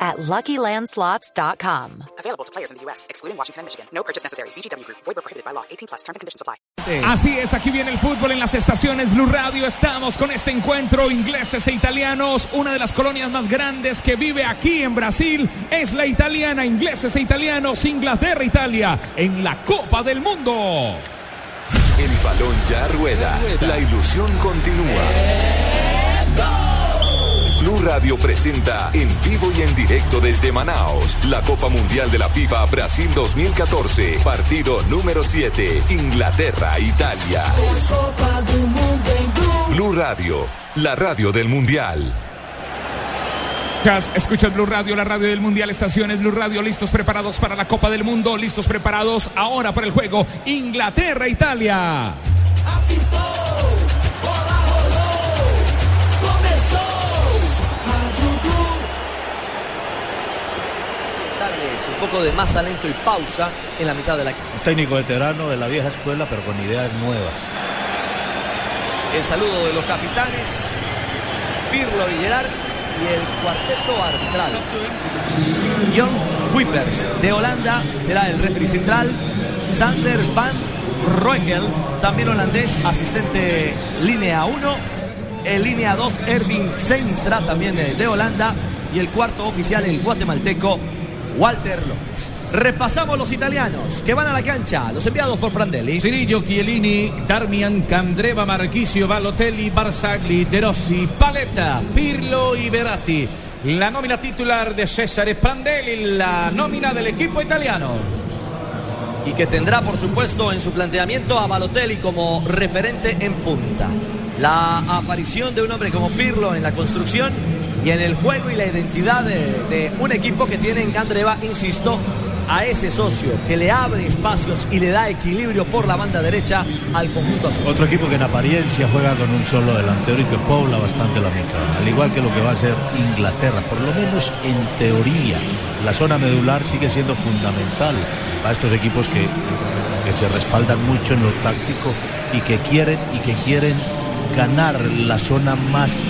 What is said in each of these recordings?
at LuckyLandSlots.com. Available to players in the U.S., excluding Washington and Michigan. No purchase necessary. VGW Group. Void where prohibited by law. 18 plus. Terms and conditions apply. Así es, aquí viene el fútbol en las estaciones Blue Radio. Estamos con este encuentro ingleses e italianos. Una de las colonias más grandes que vive aquí en Brasil es la italiana. Ingleses e italianos, Inglaterra, Italia en la Copa del Mundo. El balón ya rueda. La ilusión continúa. Blue Radio presenta en vivo y en directo desde Manaos la Copa Mundial de la FIFA Brasil 2014, partido número 7, Inglaterra-Italia. Blue Radio, la radio del Mundial. Escucha el Blue Radio, la radio del Mundial, estaciones Blue Radio, listos preparados para la Copa del Mundo, listos preparados ahora para el juego Inglaterra-Italia. Un poco de más talento y pausa en la mitad de la cancha. Un técnico veterano de la vieja escuela, pero con ideas nuevas. El saludo de los capitanes, Pirlo Gerard y el cuarteto arbitral. John Whippers de Holanda será el referee central. Sander van Roekel, también holandés, asistente línea 1. En línea 2, Erwin Seinstra, también de, de Holanda. Y el cuarto oficial, el guatemalteco Walter López. Repasamos los italianos que van a la cancha, los enviados por Prandelli. Cirillo, Chiellini, Darmian, Candreva, Marchisio, Balotelli, Barzagli, De Rossi, Paletta, Pirlo y Beratti. La nómina titular de Cesare Prandelli, la nómina del equipo italiano. Y que tendrá, por supuesto, en su planteamiento a Balotelli como referente en punta. La aparición de un hombre como Pirlo en la construcción y en el juego y la identidad de, un equipo que tiene en Candreva, insisto, a ese socio que le abre espacios y le da equilibrio por la banda derecha al conjunto azul. Otro equipo que en apariencia juega con un solo delantero y que pobla bastante la mitad, al igual que lo que va a ser Inglaterra, por lo menos en teoría. La zona medular sigue siendo fundamental para estos equipos que, que se respaldan mucho en lo táctico y que quieren y que quieren ganar la zona más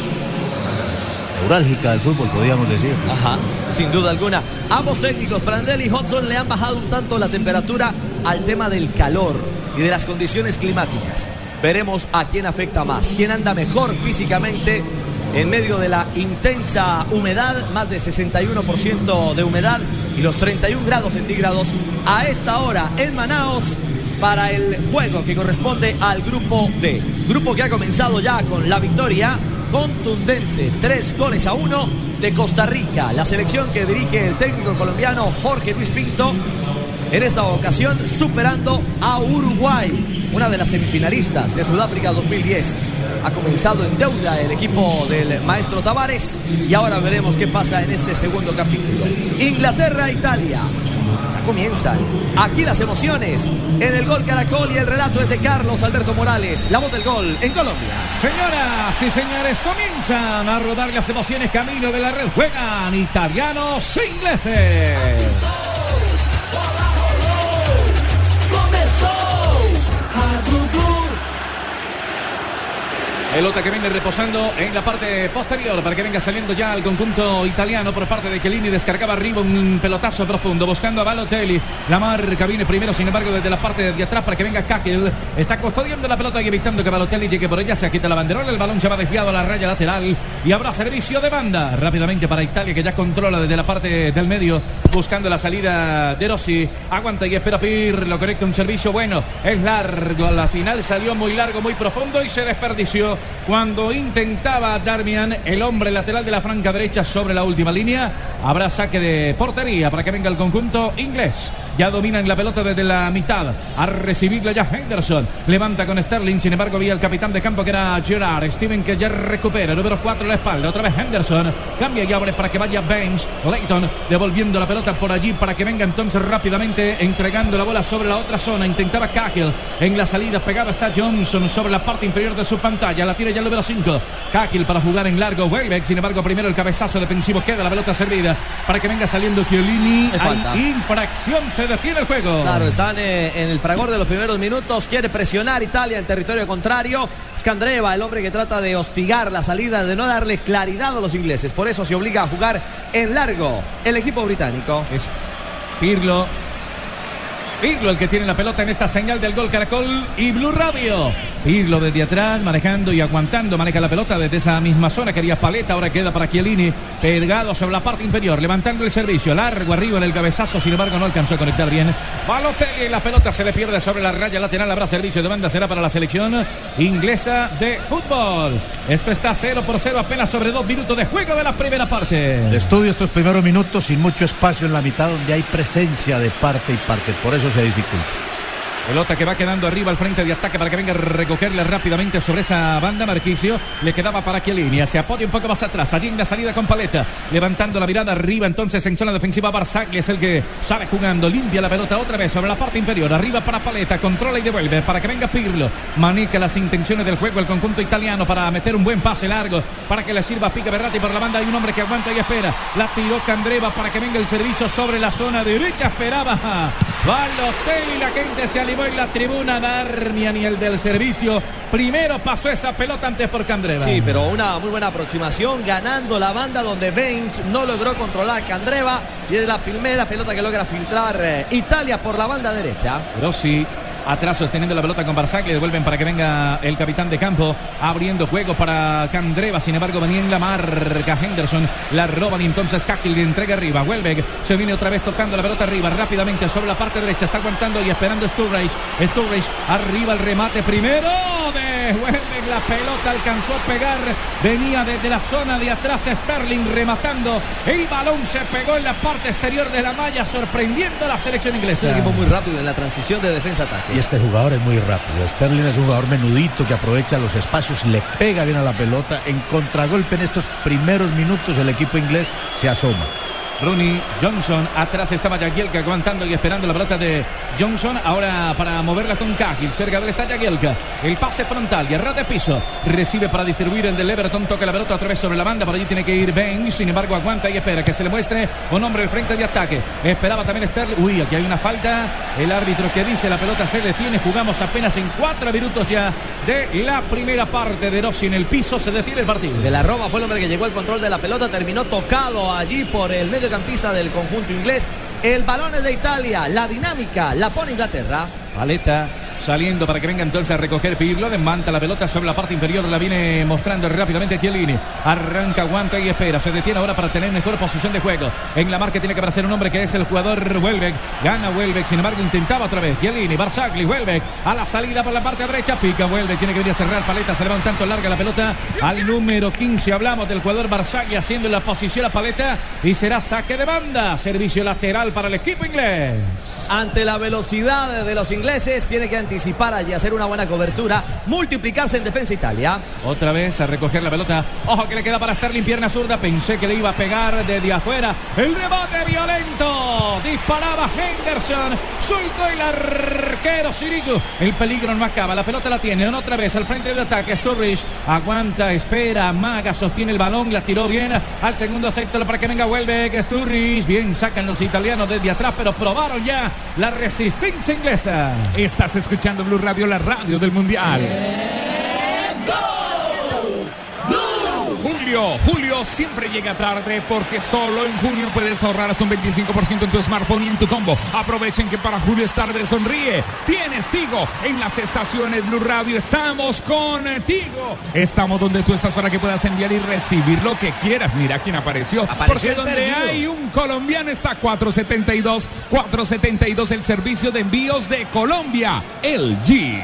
neurálgica del fútbol, podríamos decir. Ajá, sin duda alguna. Ambos técnicos, Prandelli y Hodgson, le han bajado un tanto la temperatura al tema del calor y de las condiciones climáticas. Veremos a quién afecta más, quién anda mejor físicamente en medio de la intensa humedad, más de 61% de humedad y los 31 grados centígrados a esta hora en Manaos para el juego que corresponde al grupo D. Grupo que ha comenzado ya con la victoria contundente, tres goles a uno de Costa Rica, la selección que dirige el técnico colombiano Jorge Luis Pinto, en esta ocasión superando a Uruguay, una de las semifinalistas de Sudáfrica 2010. Ha comenzado en deuda el equipo del maestro Tavares y ahora veremos qué pasa en este segundo capítulo. Inglaterra-Italia. Comienzan aquí las emociones en el gol Caracol y el relato es de Carlos Alberto Morales, la voz del gol en Colombia. Señoras y señores, comienzan a rodar las emociones camino de la red. Juegan italianos e ingleses. Pelota que viene reposando en la parte posterior para que venga saliendo ya al conjunto italiano por parte de Chiellini. Descargaba arriba un pelotazo profundo buscando a Balotelli. La marca viene primero, sin embargo, desde la parte de atrás para que venga Kakel. Está custodiando la pelota y evitando que Balotelli llegue por ella. Se quita la banderola. El balón se va desviado a la raya lateral y habrá servicio de banda rápidamente para Italia que ya controla desde la parte del medio buscando la salida de Rossi. Aguanta y espera Pir. Lo conecta un servicio bueno. Es largo. A la final salió muy largo, muy profundo y se desperdició cuando intentaba Darmian, el hombre lateral de la franca derecha sobre la última línea. Habrá saque de portería para que venga el conjunto inglés. Ya dominan la pelota desde la mitad. A recibirla ya Henderson. Levanta con Sterling. Sin embargo, había el capitán de campo que era Gerard. Steven que ya recupera. Número 4 la espalda. Otra vez Henderson. Cambia y abre para que vaya Banks. Leighton devolviendo la pelota por allí para que venga entonces rápidamente entregando la bola sobre la otra zona. Intentaba Cahill en la salida. Pegada está Johnson sobre la parte inferior de su pantalla. La tira ya el número 5. Cahill para jugar en largo. Welbeck. Sin embargo, primero el cabezazo defensivo. Queda la pelota servida para que venga saliendo Chiellini. Hay infracción. Se detiene el juego. Claro, están eh, en el fragor de los primeros minutos. Quiere presionar Italia en territorio contrario. Scandreva, el hombre que trata de hostigar la salida, de no darle claridad a los ingleses. Por eso se obliga a jugar en largo el equipo británico. Es Pirlo. Pirlo el que tiene la pelota en esta señal del gol Caracol y Blue Radio. Pirlo desde atrás, manejando y aguantando, maneja la pelota desde esa misma zona. Quería paleta, ahora queda para Chiellini, pegado sobre la parte inferior, levantando el servicio, largo arriba en el cabezazo, sin embargo no alcanzó a conectar bien. Balotelli, la pelota se le pierde sobre la raya lateral, habrá servicio de banda, será para la selección inglesa de fútbol. Esto está 0 por 0, apenas sobre dos minutos de juego de la primera parte. Estudio estos primeros minutos sin mucho espacio en la mitad donde hay presencia de parte y parte, por eso se dificulta. Pelota que va quedando arriba al frente de ataque para que venga a recogerle rápidamente sobre esa banda. Marquicio le quedaba para Chiellini. Se apoya un poco más atrás. Allí en la salida con paleta. Levantando la mirada arriba. Entonces en zona defensiva Barzagli es el que sale jugando. Limpia la pelota otra vez sobre la parte inferior. Arriba para paleta. Controla y devuelve para que venga Pirlo. Manica las intenciones del juego el conjunto italiano para meter un buen pase largo. Para que le sirva Pica Berratti por la banda. Hay un hombre que aguanta y espera. La tiró Candreva para que venga el servicio sobre la zona derecha. Esperaba Balotelli. La gente se animó en la tribuna. Darmian y el del servicio. Primero pasó esa pelota antes por Candreva. Sí, pero una muy buena aproximación, ganando la banda donde Baines no logró controlar a Candreva. Y es la primera pelota que logra filtrar eh, Italia por la banda derecha. Rossi atrás sosteniendo la pelota con Barzagli, devuelven para que venga el capitán de campo, abriendo juego para Candreva, sin embargo venía en la marca Henderson, la roban y entonces Cahill le entrega arriba, Welbeck se viene otra vez tocando la pelota arriba, rápidamente sobre la parte derecha, está aguantando y esperando Sturridge, Sturridge arriba el remate primero de Welbeck, la pelota alcanzó a pegar, venía desde la zona de atrás Sterling rematando, el balón se pegó en la parte exterior de la malla, sorprendiendo a la selección inglesa. Un equipo muy rápido en la transición de defensa-ataque. Y este jugador es muy rápido. Sterling es un jugador menudito que aprovecha los espacios, le pega bien a la pelota. En contragolpe en estos primeros minutos el equipo inglés se asoma. Rooney Johnson. Atrás estaba Jagielka aguantando y esperando la pelota de Johnson. Ahora para moverla con Cahill. Cerca de está Jagielka. El pase frontal y de piso. Recibe para distribuir el del Everton. Toca la pelota otra vez sobre la banda. Por allí tiene que ir Ben. Sin embargo, aguanta y espera que se le muestre un hombre al frente de ataque. Esperaba también Sterling. Uy, aquí hay una falta. El árbitro que dice la pelota se detiene. Jugamos apenas en cuatro minutos ya de la primera parte de Rossi en el piso. Se detiene el partido. De la Roma fue el hombre que llegó al control de la pelota. Terminó tocado allí por el mediocampista del conjunto inglés. El balón es de Italia. La dinámica la pone Inglaterra. Paleta saliendo para que venga entonces a recoger Pirlo. Desmanta la pelota sobre la parte inferior. La viene mostrando rápidamente Chiellini. Arranca, aguanta y espera. Se detiene ahora para tener mejor posición de juego. En la marca tiene que aparecer un hombre que es el jugador Welbeck. Gana Welbeck. Sin embargo, intentaba otra vez. Chiellini, Barzagli, Welbeck. A la salida por la parte derecha. Pica Welbeck. Tiene que venir a cerrar Paleta. Se le va un tanto larga la pelota. Al número 15 hablamos del jugador Barzagli haciendo la posición a Paleta. Y será saque de banda. Servicio lateral para el equipo inglés. Ante la velocidad de los ingleses, tiene que anticipar allí, hacer una buena cobertura, multiplicarse en defensa Italia. Otra vez a recoger la pelota. Ojo que le queda para Sterling, pierna zurda. Pensé que le iba a pegar desde afuera. El rebote violento. Disparaba Henderson. Suelto el arquero Sirigu. El peligro no acaba. La pelota la tiene. Otra vez al frente de ataque. Sturridge aguanta, espera. Maga sostiene el balón. La tiró bien al segundo sector para que venga Welbeck. Sturridge. Bien sacan los italianos desde atrás, pero probaron ya la resistencia inglesa. Estás escuchando Blue Radio, la radio del Mundial. Julio, Julio siempre llega tarde porque solo en junio puedes ahorrar hasta un 25% en tu smartphone y en tu combo. Aprovechen que para Julio es tarde, sonríe. Tienes Tigo en las estaciones Blue Radio. Estamos con Tigo. Estamos donde tú estás para que puedas enviar y recibir lo que quieras. Mira quién apareció. Apareció porque donde perdido. hay un colombiano está 472, 472 el servicio de envíos de Colombia, el G.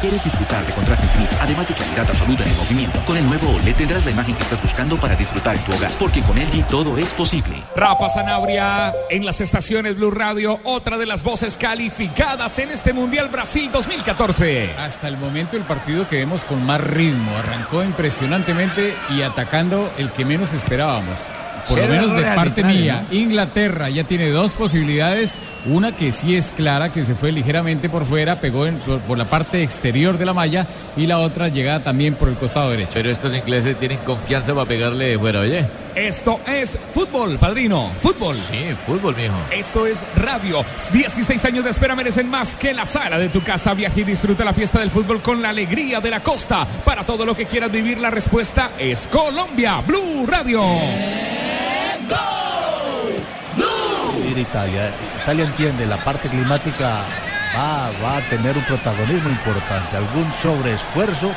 quieres disfrutar de contraste infinito, además de claridad absoluta en el movimiento, con el nuevo OLED tendrás la imagen que estás buscando para disfrutar en tu hogar, porque con LG todo es posible. Rafa Zanabria en las estaciones Blue Radio, otra de las voces calificadas en este Mundial Brasil 2014. Hasta el momento el partido que vemos con más ritmo, arrancó impresionantemente y atacando el que menos esperábamos por lo menos de parte mía, Inglaterra ya tiene dos posibilidades. Una que sí es clara, que se fue ligeramente por fuera, pegó por, la parte exterior de la malla, y la otra llegada también por el costado derecho. Pero estos ingleses tienen confianza para pegarle de fuera, oye. Esto es fútbol, padrino. Fútbol. Sí, fútbol, mijo. Esto es radio. 16 años de espera merecen más que la sala de tu casa. Viaje y disfruta la fiesta del fútbol con la alegría de la costa. Para todo lo que quieras vivir, la respuesta es Colombia. Blue Radio. Italia. Italia entiende, la parte climática va, va a tener un protagonismo importante. Algún sobreesfuerzo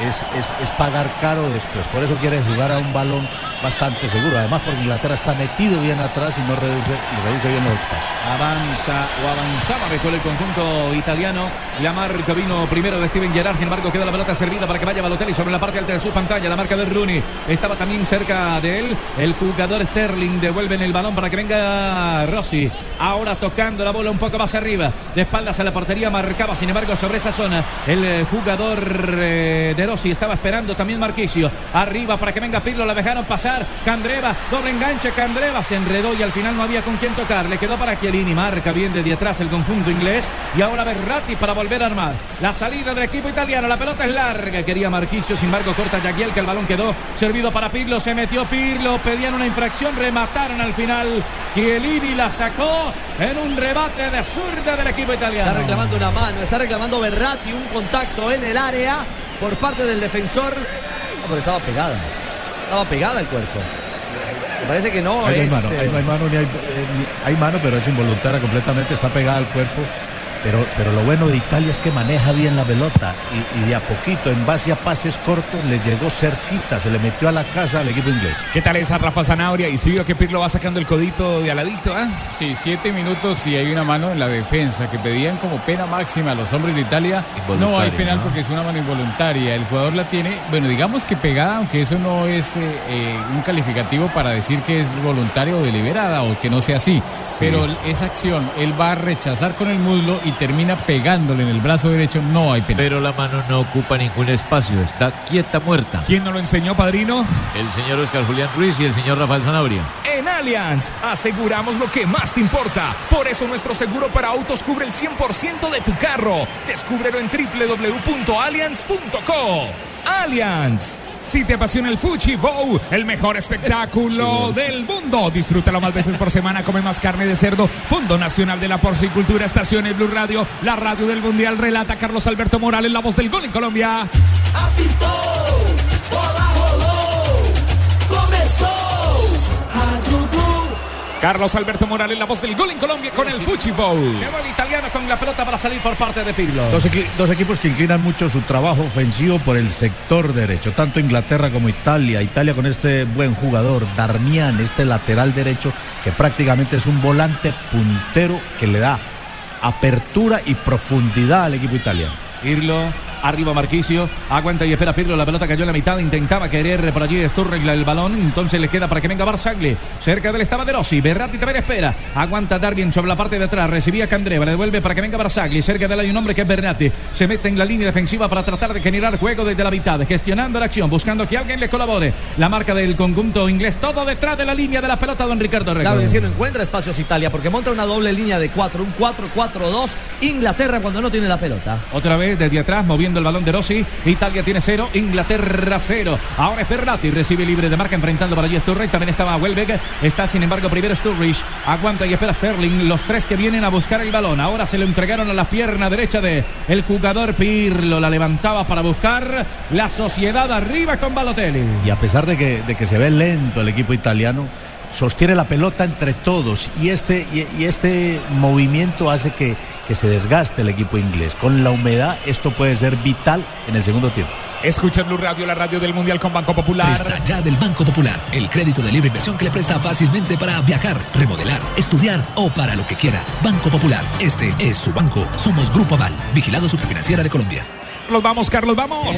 es, es, pagar caro después. Por eso quiere jugar a un balón bastante seguro. Además, porque Inglaterra está metido bien atrás y no reduce, reduce bien los espacios. Avanza o avanzaba mejor el conjunto italiano. La marca vino primero de Steven Gerrard. Sin embargo, queda la pelota servida para que vaya Balotelli sobre la parte alta de su pantalla. La marca de Rooney estaba también cerca de él. El jugador Sterling devuelve en el balón para que venga Rossi. Ahora tocando la bola un poco más arriba. De espaldas a la portería marcaba, sin embargo, sobre esa zona el eh, jugador eh, de Rossi estaba esperando también Marquisio. Arriba para que venga Pirlo. La dejaron pasar. Candreva, doble enganche. Candreva se enredó y al final no había con quién tocar. Le quedó para Chiellini. Marca bien de atrás el conjunto inglés. Y ahora Berratti para volver a armar. La salida del equipo italiano. La pelota es larga. Quería Marquisio. Sin embargo, corta Yaguiel que el balón quedó servido para Pirlo. Se metió Pirlo. Pedían una infracción. Remataron al final. Chiellini la sacó en un rebate de zurda del equipo italiano. Está reclamando una mano. Está reclamando Berratti un contacto en el área por parte del defensor. No, pero estaba pegada. Estaba pegada el cuerpo. Me parece que no hay es. Mano, hay, eh, mano, hay, hay mano, pero es involuntaria completamente. Está pegada al cuerpo. Pero, pero lo bueno de Italia es que maneja bien la pelota y, de a poquito, en base a pases cortos, le llegó cerquita, se le metió a la casa al equipo inglés. ¿Qué tal esa Rafa Zanabria? Y si vio que Pirlo va sacando el codito de aladito, ¿eh? Sí, siete minutos y hay una mano en la defensa que pedían como pena máxima a los hombres de Italia. No hay penal porque es una mano involuntaria. El jugador la tiene, bueno, digamos que pegada, aunque eso no es eh, eh, un calificativo para decir que es voluntaria o deliberada o que no sea así. Pero esa acción, él va a rechazar con el muslo y termina pegándole en el brazo derecho, no hay pena. Pero la mano no ocupa ningún espacio, está quieta, muerta. ¿Quién nos lo enseñó, padrino? El señor Oscar Julián Ruiz y el señor Rafael Zanabria. En Allianz aseguramos lo que más te importa. Por eso nuestro seguro para autos cubre el 100% de tu carro. Descúbrelo en www.allianz.co. Allianz. Si te apasiona el Fuchi Bow, el mejor espectáculo del mundo, disfrútalo más veces por semana, come más carne de cerdo. Fondo Nacional de la Porcicultura, Estaciones Blue Radio, la radio del Mundial, relata Carlos Alberto Morales, la voz del gol en Colombia. Carlos Alberto Morales, la voz del gol en Colombia con el Fuchi Bowl. el italiano con la pelota para salir por parte de Pirlo. Dos, equipos que inclinan mucho su trabajo ofensivo por el sector derecho, tanto Inglaterra como Italia. Italia con este buen jugador, Darmian, este lateral derecho, que prácticamente es un volante puntero que le da apertura y profundidad al equipo italiano. Irlo Arriba Marquisio. Aguanta y espera Pirlo. La pelota cayó en la mitad. Intentaba querer por allí Sturridge el balón. Entonces le queda para que venga Barzagli. Cerca del estaba de Rossi. Berratti también espera. Aguanta Darwin sobre la parte de atrás. Recibía Candreva. Le devuelve para que venga Barzagli. Cerca de él hay un hombre que es Bernati. Se mete en la línea defensiva para tratar de generar juego desde la mitad. Gestionando la acción. Buscando que alguien le colabore. La marca del conjunto inglés. Todo detrás de la línea de la pelota, don Ricardo Rego. La no encuentra espacios Italia porque monta una doble línea de cuatro. Un 4-4-2. Inglaterra cuando no tiene la pelota. Otra vez desde atrás moviendo el balón de Rossi. Italia tiene cero, Inglaterra cero. Ahora es Berratti, recibe libre de marca enfrentando para allí Sturridge. También estaba Welbeck. Está sin embargo primero Sturridge. Aguanta y espera Sterling. Los tres que vienen a buscar el balón. Ahora se lo entregaron a la pierna derecha de el jugador Pirlo. La levantaba para buscar la sociedad arriba con Balotelli. Y a pesar de que, de que se ve lento el equipo italiano sostiene la pelota entre todos y este, y, este movimiento hace que, que se desgaste el equipo inglés. Con la humedad esto puede ser vital en el segundo tiempo. Escucha Blue Radio, la radio del Mundial con Banco Popular. Presta ya del Banco Popular, el crédito de libre inversión que le presta fácilmente para viajar, remodelar, estudiar o para lo que quiera. Banco Popular, este es su banco. Somos Grupo Aval, vigilado superfinanciera de Colombia. Carlos, vamos, Carlos, vamos.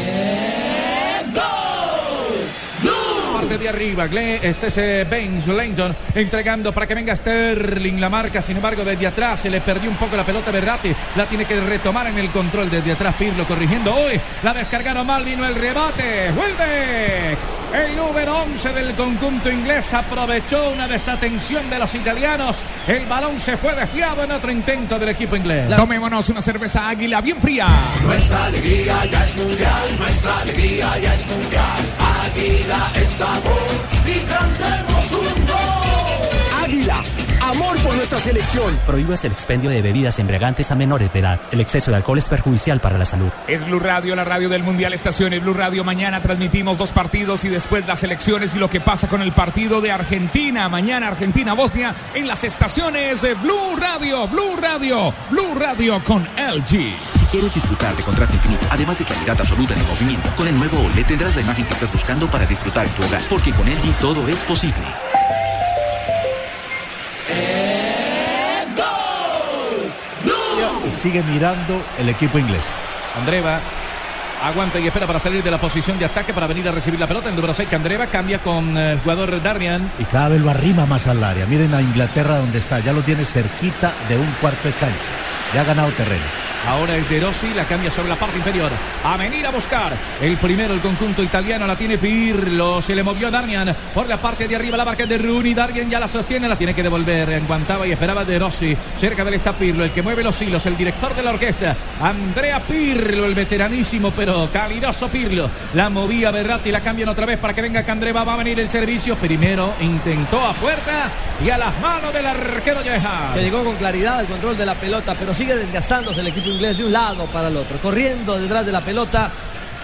Parte de arriba, este es eh, Langdon entregando para que venga Sterling. La marca, sin embargo, desde atrás se le perdió un poco la pelota Berratti. La tiene que retomar en el control desde atrás. Pirlo corrigiendo hoy. La descargaron mal, vino el rebate. Vuelve. El número 11 del conjunto inglés aprovechó una desatención de los italianos. El balón se fue desviado en otro intento del equipo inglés. Tomémonos una cerveza águila bien fría. Nuestra alegría ya es mundial, nuestra alegría ya es mundial. Águila es sabor y cantemos un gol. Águila, amor por nuestra selección. Prohíbas el expendio de bebidas embriagantes a menores de edad. El exceso de alcohol es perjudicial para la salud. Es Blue Radio, la radio del Mundial Estaciones Blue Radio. Mañana transmitimos dos partidos y después las elecciones y lo que pasa con el partido de Argentina. Mañana Argentina-Bosnia en las estaciones de Blue Radio, Blue Radio, Blue Radio con LG. Si quieres disfrutar de contraste infinito, además de calidad absoluta en el movimiento, con el nuevo OLED tendrás la imagen que estás buscando para disfrutar en tu hogar, porque con LG todo es posible. Sigue mirando el equipo inglés. Andreva aguanta y espera para salir de la posición de ataque para venir a recibir la pelota. El número 6 que Andreva cambia con eh, el jugador Darmian. Y cada vez lo arrima más al área. Miren a Inglaterra donde está. Ya lo tiene cerquita de un cuarto de cancha. Ya ha ganado terreno. Ahora es De Rossi, la cambia sobre la parte inferior. A venir a buscar. El primero, el conjunto italiano, la tiene Pirlo. Se le movió Darmian por la parte de arriba, la marca de Rooney. Darmian ya la sostiene, la tiene que devolver. Aguantaba y esperaba De Rossi. Cerca de él está Pirlo, el que mueve los hilos, el director de la orquesta. Andrea Pirlo, el veteranísimo, pero calidoso Pirlo. La movía Berratti, la cambian otra vez para que venga Candreva. Va a venir el servicio. Primero intentó a puerta y a las manos del arquero Yeja. Que llegó con claridad al control de la pelota, pero sigue desgastándose el equipo inglés de un lado para el otro, corriendo detrás de la pelota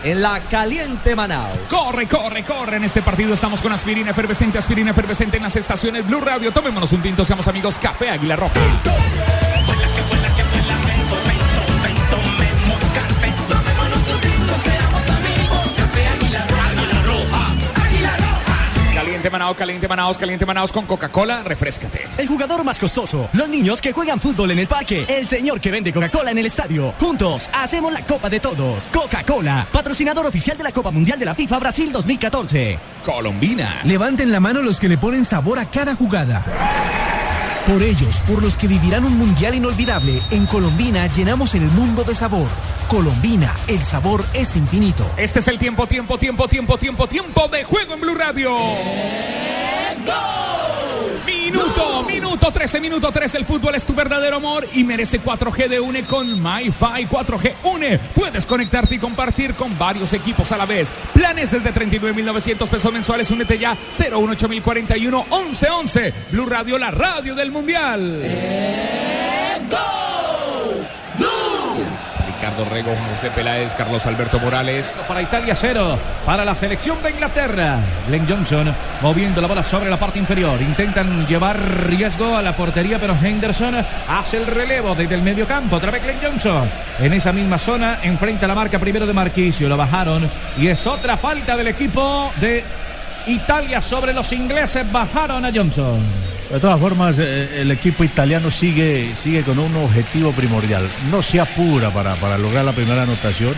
en la caliente Manao. Corre, corre, corre. En este partido estamos con aspirina efervescente, aspirina efervescente en las estaciones Blue Radio. Tomémonos un tinto, seamos amigos. Café Águila Roja. Caliente Manaos, caliente Manaos, caliente Manaos con Coca-Cola. Refrescate. El jugador más costoso. Los niños que juegan fútbol en el parque. El señor que vende Coca-Cola en el estadio. Juntos hacemos la Copa de Todos. Coca-Cola, patrocinador oficial de la Copa Mundial de la FIFA Brasil 2014. Colombina. Levanten la mano los que le ponen sabor a cada jugada. Por ellos, por los que vivirán un mundial inolvidable, en Colombina llenamos el mundo de sabor. Colombina, el sabor es infinito. Este es el tiempo, tiempo, tiempo, tiempo, tiempo, tiempo de juego en Blue Radio. Minuto, minuto 13, minuto 13. El fútbol es tu verdadero amor y merece 4G de UNE con MyFi 4G UNE. Puedes conectarte y compartir con varios equipos a la vez. Planes desde 39.900 pesos mensuales. Únete ya 018041 1111. Blue Radio, la radio del mundial. Juan José Peláez, Carlos Alberto Morales. Para Italia cero, para la selección de Inglaterra. Glenn Johnson moviendo la bola sobre la parte inferior. Intentan llevar riesgo a la portería, pero Henderson hace el relevo desde el medio campo. Otra vez Glenn Johnson. En esa misma zona, enfrenta la marca primero de Marquisio. Lo bajaron y es otra falta del equipo de Italia sobre los ingleses. Bajaron a Johnson. De todas formas, eh, el equipo italiano sigue, sigue con un objetivo primordial. No se apura para, para lograr la primera anotación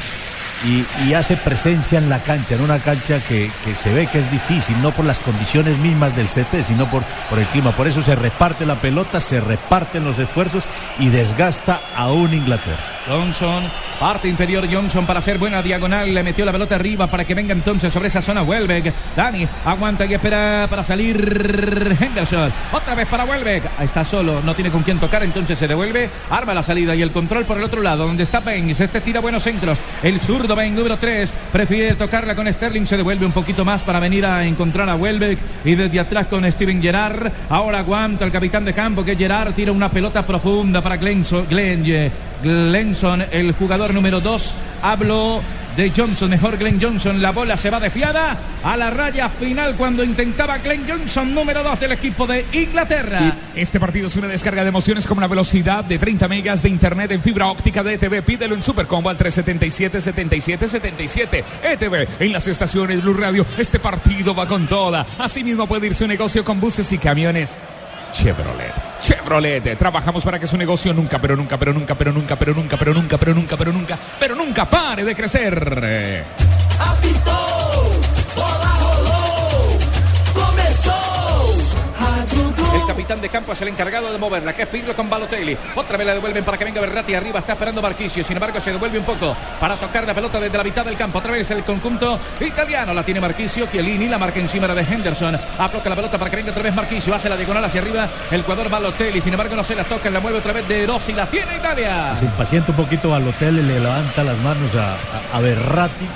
y, hace presencia en la cancha, en una cancha que, que se ve que es difícil, no por las condiciones mismas del CT, sino por, por el clima. Por eso se reparte la pelota, se reparten los esfuerzos y desgasta aún Inglaterra. Johnson, parte inferior Johnson para hacer buena diagonal, le metió la pelota arriba para que venga entonces sobre esa zona Welbeck. Dani aguanta y espera para salir Henderson. Otra vez para Welbeck. Está solo, no tiene con quién tocar, entonces se devuelve, arma la salida y el control por el otro lado, donde está Baines. Este tira buenos centros. El zurdo Baines, número 3, prefiere tocarla con Sterling, se devuelve un poquito más para venir a encontrar a Welbeck y desde atrás con Steven Gerrard. Ahora aguanta el capitán de campo que es Gerrard, tira una pelota profunda para Glenson, Glenson, el jugador número 2. Hablo de Johnson, mejor Glenn Johnson. La bola se va desviada a la raya final cuando intentaba Glenn Johnson, número 2 del equipo de Inglaterra. Este partido es una descarga de emociones con una velocidad de 30 megas de internet en fibra óptica de ETV. Pídelo en Supercombo al 377-7777. ETV en las estaciones Blue Radio. Este partido va con toda. Asimismo puede irse un negocio con buses y camiones. Chevrolet. Chevrolet. Trabajamos para que su negocio nunca, pero nunca, pero nunca, pero nunca, pero nunca, pero nunca, pero nunca, pero nunca, pero nunca pare de crecer. Capitán de campo es el encargado de moverla, que es Pirlo con Balotelli. Otra vez la devuelven para que venga Berratti arriba. Está esperando Marquisio. Sin embargo, se devuelve un poco para tocar la pelota desde la mitad del campo. Otra vez el conjunto italiano. La tiene Marquisio. Chiellini la marca encima de Henderson. Aproca la pelota para que venga otra vez Marquisio. Hace la diagonal hacia arriba el jugador Balotelli. Sin embargo, no se la toca. La mueve otra vez de Rossi. La tiene Italia. Se impacienta un poquito Balotelli. Le levanta las manos a, a, a Berratti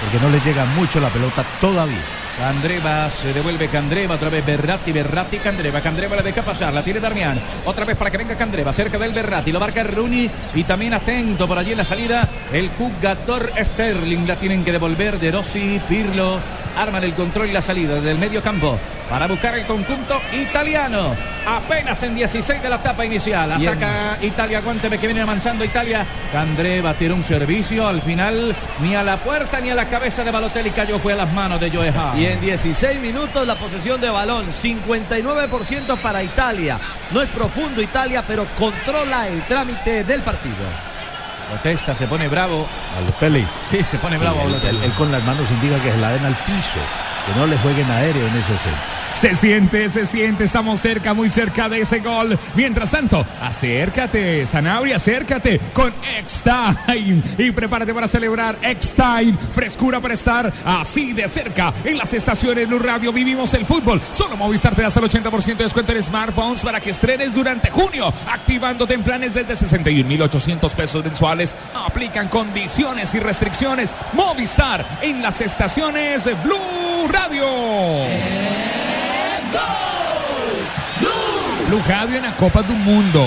porque no le llega mucho la pelota todavía. Candreva se devuelve Candreva, otra vez Berratti, Berratti, Candreva. Candreva la deja pasar, la tiene Darmian. Otra vez para que venga Candreva, cerca del Berratti. Lo marca Rooney y también atento por allí en la salida el jugador Sterling. La tienen que devolver de Rossi, Pirlo. Arman el control y la salida del medio campo para buscar el conjunto italiano. Apenas en 16 de la etapa inicial. Ataca Italia, aguánteme que viene avanzando Italia. Candreva tiró un servicio. Al final ni a la puerta ni a la cabeza de Balotelli cayó. Fue a las manos de Joe Hart. Y en 16 minutos la posesión de balón. 59% para Italia. No es profundo Italia, pero controla el trámite del partido. Protesta, se pone bravo. Balotelli. Sí, se pone Sí, bravo. él, Balotelli. él- él con las manos indica que se la den al piso, que no le jueguen aéreo en esos centros. Se siente, se siente, estamos cerca, muy cerca de ese gol. Mientras tanto, acércate, Sanabria, acércate con X-Time y prepárate para celebrar X-Time. Frescura para estar así de cerca en las estaciones Blue Radio. Vivimos el fútbol. Solo Movistar te da hasta el 80% de descuento en smartphones para que estrenes durante junio, activándote en planes desde 61,800 pesos mensuales. Aplican condiciones y restricciones. Movistar en las estaciones Blue Radio. Blue Radio en la Copa del Mundo.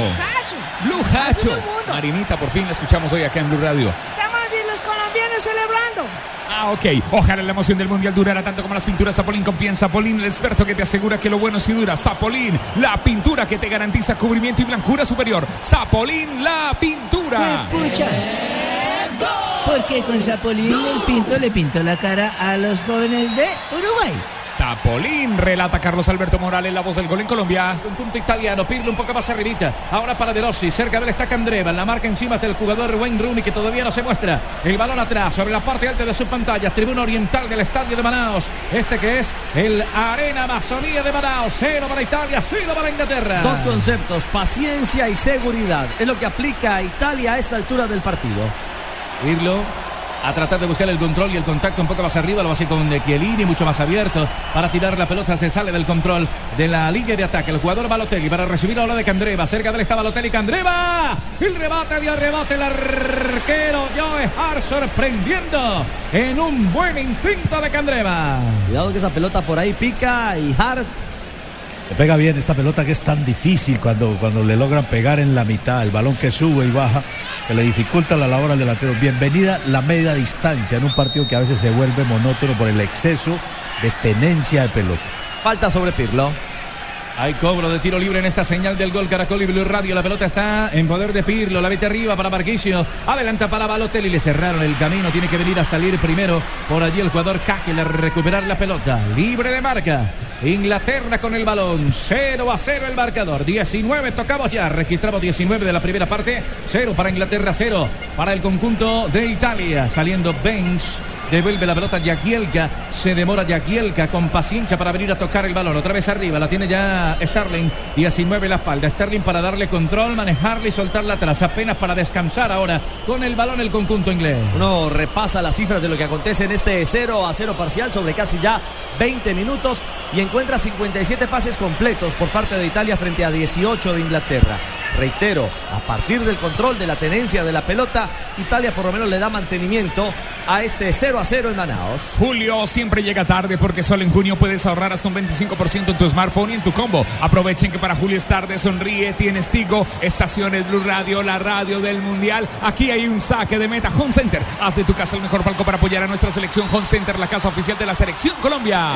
Blue Hacho. Marinita, por fin la escuchamos hoy acá en Blue Radio. Estamos los colombianos celebrando. Ah, ok. Ojalá la emoción del Mundial durara tanto como las pinturas Zapolín. Confía en Zapolín, el experto que te asegura que lo bueno sí dura. Zapolín, la pintura que te garantiza cubrimiento y blancura superior. Zapolín, la pintura. Porque con Zapolín el pinto le pintó la cara a los jóvenes de Uruguay. Zapolín, relata Carlos Alberto Morales, la voz del gol en Colombia. Conjunto italiano, Pirlo un poco más arribita. Ahora para De Rossi, cerca de él está Candreva. La marca encima del jugador Wayne Rooney que todavía no se muestra. El balón atrás, sobre la parte alta de su pantalla. Tribuna oriental del estadio de Manaus. Este que es el Arena Amazonía de Manaus. Cero para Italia, cero para Inglaterra. Dos conceptos, paciencia y seguridad. Es lo que aplica a Italia a esta altura del partido. Pirlo a tratar de buscar el control y el contacto un poco más arriba, lo hace con Chiellini, mucho más abierto para tirar la pelota, se sale del control de la línea de ataque. El jugador Balotelli para recibir ahora de Candreva, cerca de él está Balotelli, Candreva, el rebate dio rebote el arquero Joe Hart sorprendiendo en un buen instinto de Candreva. Cuidado que esa pelota por ahí pica y Hart Le pega bien esta pelota que es tan difícil cuando, cuando le logran pegar en la mitad, el balón que sube y baja, que le dificulta la labor al delantero. Bienvenida la media distancia en un partido que a veces se vuelve monótono por el exceso de tenencia de pelota. falta sobre Pirlo. Hay cobro de tiro libre en esta señal del gol Caracol y Blue Radio. La pelota está en poder de Pirlo. La mete arriba para Marquisio. Adelanta para Balotelli. Le cerraron el camino. Tiene que venir a salir primero por allí el jugador Cakel a recuperar la pelota. Libre de marca. Inglaterra con el balón. 0 a 0 el marcador. 19 tocamos ya. Registramos 19 de la primera parte. 0 para Inglaterra, 0 para el conjunto de Italia. Saliendo Bench. Devuelve la pelota Yaquielka. Se demora Yaquielka con paciencia para venir a tocar el balón. Otra vez arriba. La tiene ya Sterling. 19 la espalda. Sterling para darle control, manejarle y soltarla atrás. Apenas para descansar ahora con el balón el conjunto inglés. Uno repasa las cifras de lo que acontece en este 0 a 0 parcial sobre casi ya 20 minutos y encuentra 57 pases completos por parte de Italia frente a 18 de Inglaterra. Reitero, a partir del control de la tenencia de la pelota, Italia por lo menos le da mantenimiento a este 0 a 0 en Manaos. Julio siempre llega tarde porque solo en junio puedes ahorrar hasta un 25% en tu smartphone y en tu combo. Aprovechen que para Julio es tarde, sonríe, tienes Tigo, estaciones Blue Radio, la radio del Mundial. Aquí hay un saque de meta Home Center. Haz de tu casa el mejor palco para apoyar a nuestra selección Home Center, la casa oficial de la selección Colombia.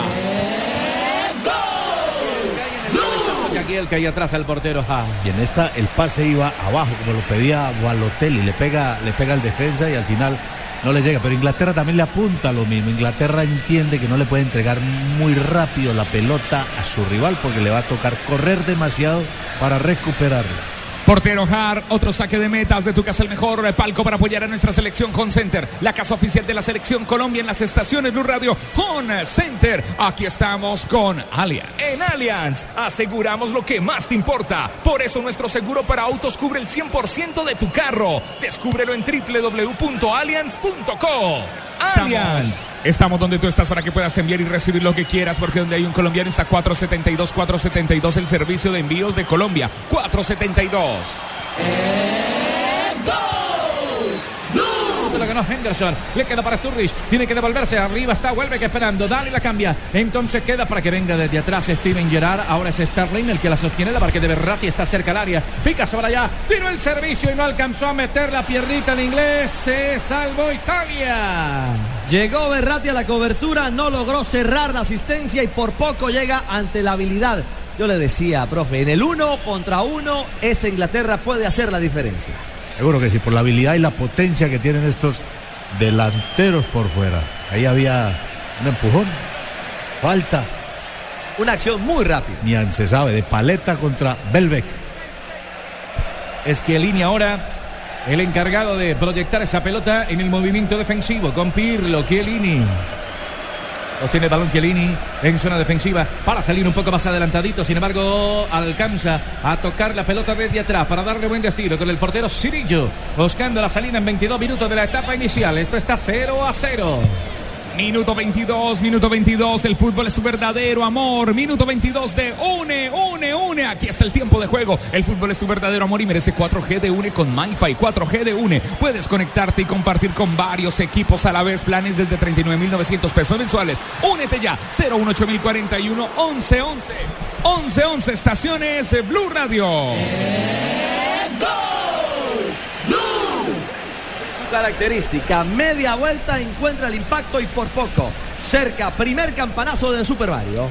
Yaquielka ahí atrás al portero. Ja. Y en esta el pase iba abajo, como lo pedía Balotelli, le pega, le pega al defensa y al final no le llega. Pero Inglaterra también le apunta lo mismo. Inglaterra entiende que no le puede entregar muy rápido la pelota a su rival porque le va a tocar correr demasiado para recuperarla. Portero Har, otro saque de metas de tu casa, el mejor palco para apoyar a nuestra selección Home Center, la casa oficial de la selección Colombia en las estaciones Blue Radio Home Center. Aquí estamos con Allianz. En Allianz aseguramos lo que más te importa. Por eso nuestro seguro para autos cubre el 100% de tu carro. Descúbrelo en www.allianz.co. Allianz. Estamos donde tú estás para que puedas enviar y recibir lo que quieras, porque donde hay un colombiano está 472, 472 el servicio de envíos de Colombia. 472. la ganó Henderson. Le queda para Sturridge. Tiene que devolverse. Arriba está. Vuelve que esperando. Dale la cambia. Entonces queda para que venga desde atrás Steven Gerrard. Ahora es Sterling el que la sostiene. La marca de Berratti está cerca al área. Pica sobre allá. Tiró el servicio y no alcanzó a meter la piernita en inglés. Se salvó Italia. Llegó Berratti a la cobertura. No logró cerrar la asistencia y por poco llega ante la habilidad. Yo le decía, profe, en el uno contra uno, esta Inglaterra puede hacer la diferencia. Seguro que sí, por la habilidad y la potencia que tienen estos delanteros por fuera. Ahí había un empujón, falta. Una acción muy rápida. Ni se sabe, de paleta contra Belbeck. Es que línea ahora el encargado de proyectar esa pelota en el movimiento defensivo con Pirlo, Chiellini. Obtiene el balón Chiellini en zona defensiva para salir un poco más adelantadito. Sin embargo, alcanza a tocar la pelota desde atrás para darle buen destino con el portero Cirillo. Buscando la salida en 22 minutos de la etapa inicial. Esto está 0 a 0. Minuto 22, minuto 22, el fútbol es tu verdadero amor. Minuto 22 de UNE, UNE, UNE. Aquí está el tiempo de juego. El fútbol es tu verdadero amor y merece 4G de UNE con MyFi. 4G de UNE. Puedes conectarte y compartir con varios equipos a la vez. Planes desde 39.900 pesos mensuales. Únete ya. 018041 1111. 1111 estaciones Blue Radio. Característica. Media vuelta encuentra el impacto y por poco. Cerca, primer campanazo de Super Mario.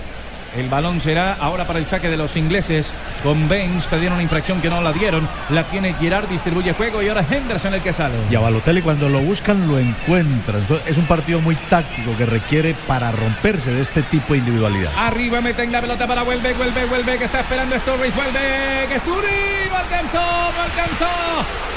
El balón será ahora para el saque de los ingleses. Con Baines pedieron una infracción que no la dieron. La tiene Girard, distribuye juego y ahora Henderson el que sale. Y a Balotelli cuando lo buscan lo encuentran. Es un partido muy táctico que requiere para romperse de este tipo de individualidad. Arriba meten la pelota para vuelve, vuelve, vuelve, que está esperando Sturridge, vuelve, que Sturridge no alcanzó, no alcanzó.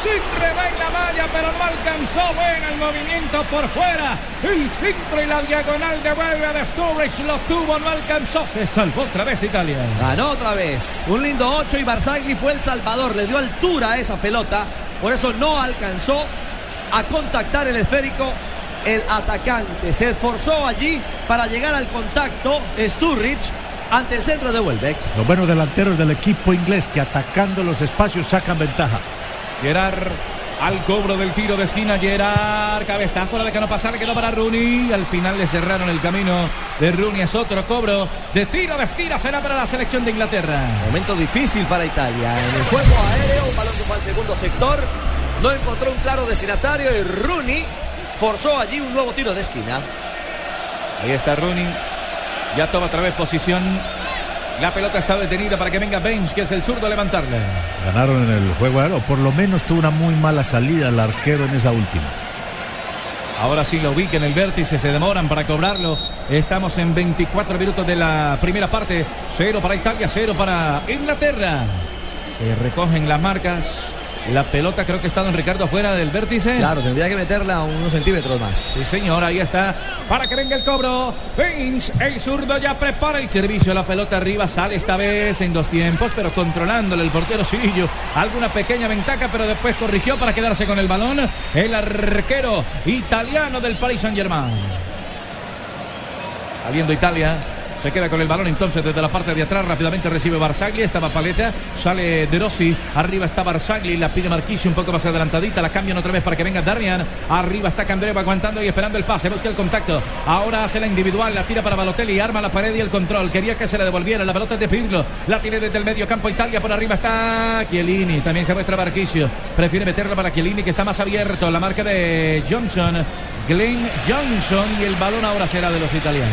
Sin reba en la malla, pero no alcanzó. Buena el movimiento por fuera. El centro y la diagonal devuelve a Sturridge, lo tuvo, no alcanzó. Se salvó otra vez Italia. Ganó otra vez. Un lindo 8 y Barzagli fue el salvador. Le dio altura a esa pelota. Por eso no alcanzó a contactar el esférico el atacante. Se esforzó allí para llegar al contacto Sturridge ante el centro de Welbeck. Los buenos delanteros del equipo inglés que atacando los espacios sacan ventaja. Gerard al cobro del tiro de esquina. Gerard, cabezazo, la no pasar, quedó para Rooney. Al final le cerraron el camino de Rooney. Es otro cobro de tiro de esquina. Será para la selección de Inglaterra. Momento difícil para Italia. En el juego aéreo, un balón que fue al segundo sector. No encontró un claro destinatario y Rooney forzó allí un nuevo tiro de esquina. Ahí está Rooney. Ya toma otra vez posición la pelota está detenida para que venga Bench, que es el zurdo a levantarla. Ganaron en el juego aéreo, por lo menos tuvo una muy mala salida el arquero en esa última. Ahora sí lo ubica en el vértice, se demoran para cobrarlo. Estamos en 24 minutos de la primera parte. Cero para Italia, cero para Inglaterra. Se recogen las marcas. La pelota creo que está don Ricardo afuera del vértice. Claro, tendría que meterla unos centímetros más. Sí, señor, ahí está. Para que venga el cobro. Vince, el zurdo ya prepara el servicio. La pelota arriba sale esta vez en dos tiempos, pero controlándole el portero Sirillo. Alguna pequeña ventaja, pero después corrigió para quedarse con el balón. El arquero italiano del Paris Saint-Germain. Habiendo Italia, se queda con el balón entonces desde la parte de atrás. Rápidamente recibe Barzagli. Estaba Paleta. Sale De Rossi. Arriba está Barzagli. La pide Marquisi un poco más adelantadita. La cambian otra vez para que venga Darmian. Arriba está Candreva aguantando y esperando el pase. Busca el contacto. Ahora hace la individual. La tira para Balotelli. Arma la pared y el control. Quería que se le devolviera. La pelota es de Pirlo. La tiene desde el medio campo Italia. Por arriba está Chiellini. También se muestra Barquisio. Prefiere meterla para Chiellini que está más abierto. La marca de Johnson. Glenn Johnson. Y el balón ahora será de los italianos.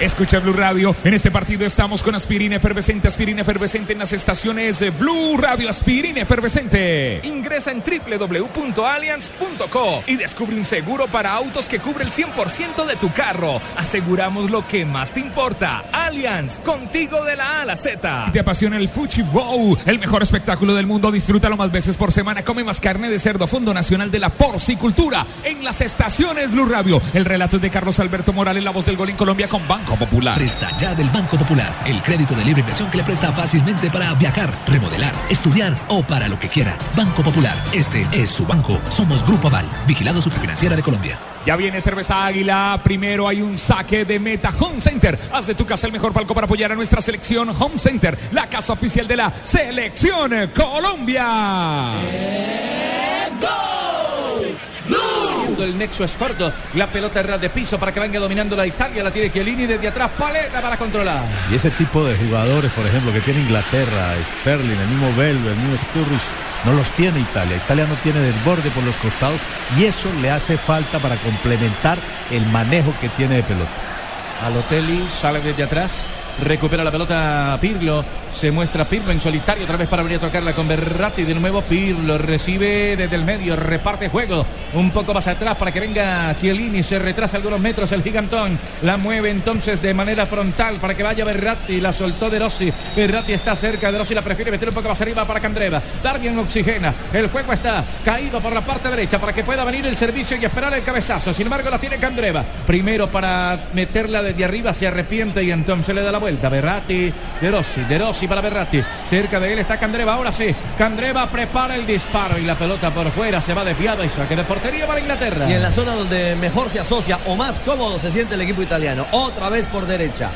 Escucha Blue Radio. En este partido estamos con aspirina efervescente, aspirina efervescente en las estaciones de Blue Radio, aspirina efervescente. Ingresa en www.allianz.co y descubre un seguro para autos que cubre el 100% de tu carro. Aseguramos lo que más te importa. Allianz, contigo de la A a la Z. ¿Te apasiona el Fuchi Bow? El mejor espectáculo del mundo. Disfrútalo más veces por semana. Come más carne de cerdo. Fondo Nacional de la Porcicultura. En las estaciones Blue Radio. El relato es de Carlos Alberto Morales, la voz del gol en Colombia con Banco Popular. Presta ya del Banco Popular, el crédito de libre inversión que le presta fácilmente para viajar, remodelar, estudiar o para lo que quiera. Banco Popular, este es su banco. Somos Grupo Aval, vigilado superfinanciera de Colombia. Ya viene cerveza Águila. Primero hay un saque de meta Home Center. Haz de tu casa el mejor palco para apoyar a nuestra selección Home Center, la casa oficial de la selección Colombia. El nexo es corto. La pelota es de piso para que venga dominando la Italia. La tiene Chiellini desde atrás. Paleta para controlar. Y ese tipo de jugadores, por ejemplo, que tiene Inglaterra, Sterling, el mismo Belve, el mismo Sturridge, no los tiene Italia. Italia no tiene desborde por los costados y eso le hace falta para complementar el manejo que tiene de pelota. Alotelli sale desde atrás. Recupera la pelota Pirlo. Se muestra Pirlo en solitario. Otra vez para venir a tocarla con Berratti. De nuevo Pirlo. Recibe desde el medio. Reparte juego. Un poco más atrás para que venga Chiellini. Se retrasa algunos metros el gigantón. La mueve entonces de manera frontal para que vaya Berratti. La soltó De Rossi. Berratti está cerca. De Rossi la prefiere meter un poco más arriba para Candreva. Darmian oxigena. El juego está caído por la parte derecha para que pueda venir el servicio y esperar el cabezazo. Sin embargo, la tiene Candreva. Primero para meterla desde arriba. Se arrepiente y entonces le da la vuelta. Berratti, De Rossi, De Rossi para Berratti. Cerca de él está Candreva. Ahora sí, Candreva prepara el disparo y la pelota por fuera se va desviada y saque de portería para Inglaterra. Y en la zona donde mejor se asocia o más cómodo se siente el equipo italiano. Otra vez por derecha.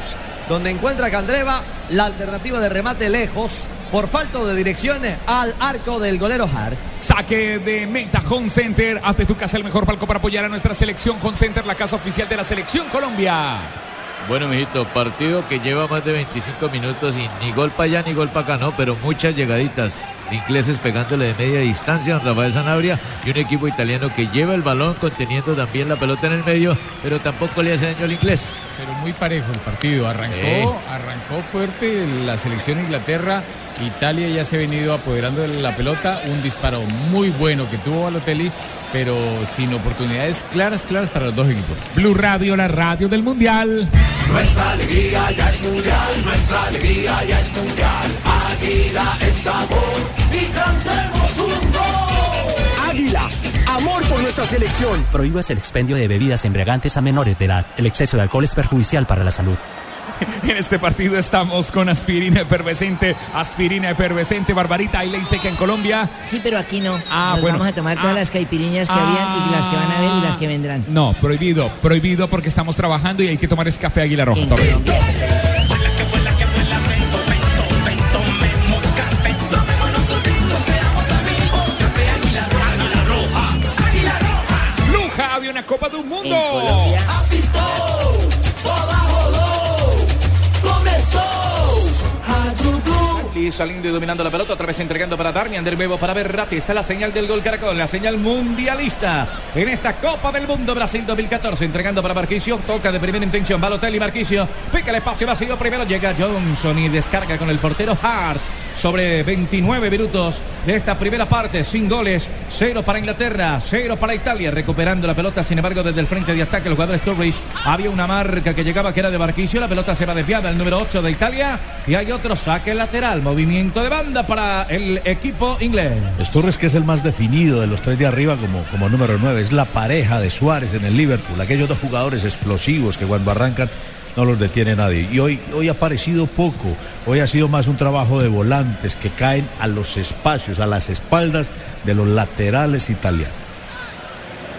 Donde encuentra Candreva la alternativa de remate lejos por falta de dirección al arco del golero Hart. Saque de meta Home Center. Haz de tu casa el mejor palco para apoyar a nuestra selección Home Center, la casa oficial de la selección Colombia. Bueno, mijito, partido que lleva más de 25 minutos y ni gol para allá ni gol para acá, no, pero muchas llegaditas. Ingleses pegándole de media distancia a Rafael Sanabria y un equipo italiano que lleva el balón conteniendo también la pelota en el medio, pero tampoco le hace daño al inglés. Pero muy parejo el partido. Arrancó, arrancó fuerte la selección Inglaterra. Italia ya se ha venido apoderando de la pelota. Un disparo muy bueno que tuvo Balotelli, pero sin oportunidades claras, claras para los dos equipos. Blue Radio, la radio del Mundial. Nuestra alegría ya es mundial, nuestra alegría ya es mundial. Águila es sabor y cantemos un gol. Águila, amor por nuestra selección. Prohíbas el expendio de bebidas embriagantes a menores de edad. El exceso de alcohol es perjudicial para la salud. En este partido estamos con aspirina efervescente, aspirina efervescente, Barbarita, y le dice que en Colombia. Sí, pero aquí no. Ah, Nos bueno. vamos a tomar todas Ah. las caipiriñas que Ah. habían y las que van a ver y las que vendrán. No, prohibido, prohibido porque estamos trabajando y hay que tomar es café Águila Roja. Copa del Mundo. Saliendo y dominando la pelota, otra vez entregando para Darmian, de nuevo para Berratti. Está la señal del gol Caracol, la señal mundialista en esta Copa del Mundo Brasil 2014. Entregando para Marquisio, toca de primera intención. Balotelli, Marquisio, pica el espacio vacío. Primero llega Johnson y descarga con el portero Hart. Sobre 29 minutos de esta primera parte, sin goles, cero para Inglaterra, cero para Italia, recuperando la pelota, sin embargo, desde el frente de ataque, el jugador Sturridge, había una marca que llegaba que era de Barquisio, la pelota se va desviada, el número 8 de Italia, y hay otro saque lateral, movimiento de banda para el equipo inglés. Sturres que es el más definido de los tres de arriba como, como número 9. Es la pareja de Suárez en el Liverpool. Aquellos dos jugadores explosivos que cuando arrancan no los detiene nadie. Y hoy, hoy ha aparecido poco. Hoy ha sido más un trabajo de volantes que caen a los espacios, a las espaldas de los laterales italianos.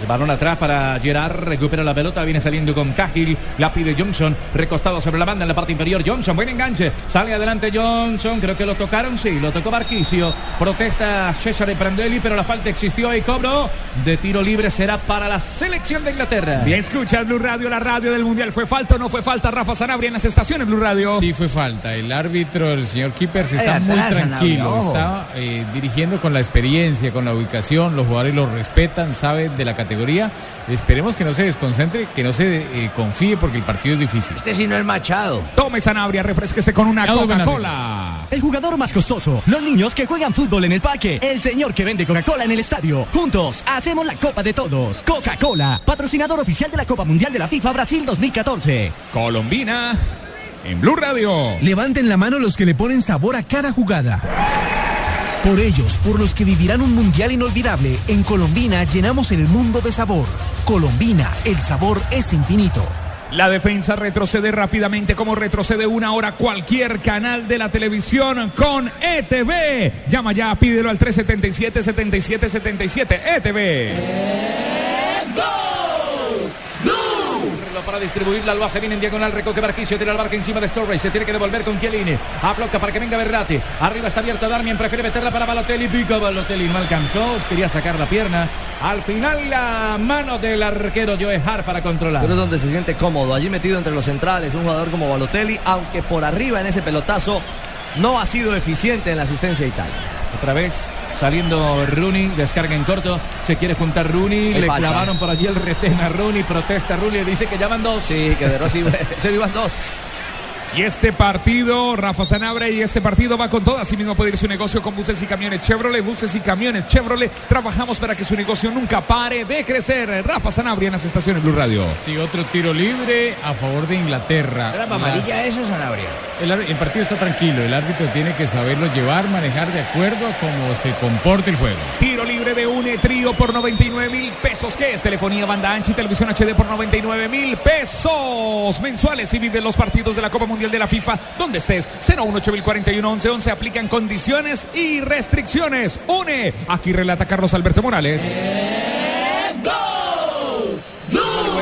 El balón atrás para Gerard, recupera la pelota, viene saliendo con Cahill, la pide Johnson, recostado sobre la banda en la parte inferior, Johnson, buen enganche, sale adelante Johnson, creo que lo tocaron, sí, lo tocó Barquicio, protesta Cesare Prandelli, pero la falta existió y cobro de tiro libre será para la selección de Inglaterra. Bien, escucha Blue Radio, la radio del Mundial. ¿Fue falta o no fue falta, Rafa Sanabria, en las estaciones Blue Radio? Sí, fue falta. El árbitro, el señor Keepers, Ay, está muy atrás, tranquilo. Sanabria. Está eh, dirigiendo con la experiencia, con la ubicación. Los jugadores lo respetan, saben de la categoría categoría. Esperemos que no se desconcentre, que no se eh, confíe porque el partido es difícil. Este sí no es Machado. Tome Sanabria, refresquese con una Coca-Cola. El jugador más costoso, los niños que juegan fútbol en el parque, el señor que vende Coca-Cola en el estadio. Juntos hacemos la Copa de Todos. Coca-Cola, patrocinador oficial de la Copa Mundial de la FIFA Brasil 2014. Colombina en Blue Radio. Levanten la mano los que le ponen sabor a cada jugada. Por ellos, por los que vivirán un mundial inolvidable, en Colombina llenamos el mundo de sabor. Colombina, el sabor es infinito. La defensa retrocede rápidamente como retrocede una hora cualquier canal de la televisión con ETV. Llama ya, pídelo al 377-7777 ETV. Para distribuirla, lo hace bien en diagonal, recoge Barquicio, tira el barco encima de Storray, se tiene que devolver con Chiellini, aploca para que venga Berrati, arriba está abierto Darmian, prefiere meterla para Balotelli, pica Balotelli, no alcanzó, quería sacar la pierna, al final la mano del arquero Joe Hart para controlar. Pero es donde se siente cómodo, allí metido entre los centrales, un jugador como Balotelli, aunque por arriba en ese pelotazo no ha sido eficiente en la asistencia de Italia. Otra vez saliendo Rooney, descarga en corto, se quiere juntar Rooney, le falta. clavaron por allí el retén a Rooney, protesta Rooney, dice que ya van dos. Sí, que de Rossi se iban dos. Y este partido, Rafa Sanabria, y este partido va con todo. Asimismo puede ir su negocio con buses y camiones Chevrolet, buses y camiones Chevrolet. Trabajamos para que su negocio nunca pare de crecer. Rafa Sanabria en las estaciones Blue Radio. Sí, otro tiro libre a favor de Inglaterra. ¿Era amarilla eso, Sanabria? El, el partido está tranquilo, el árbitro tiene que saberlo llevar, manejar de acuerdo a cómo se comporte el juego. Tiro libre de un trío por 99 mil pesos. ¿Qué es? Telefonía, banda ancha y televisión HD por 99 mil pesos mensuales. Y vive los partidos de la Copa Mundial de la FIFA donde estés. 018 11 Aplican condiciones y restricciones. Une. Aquí relata Carlos Alberto Morales.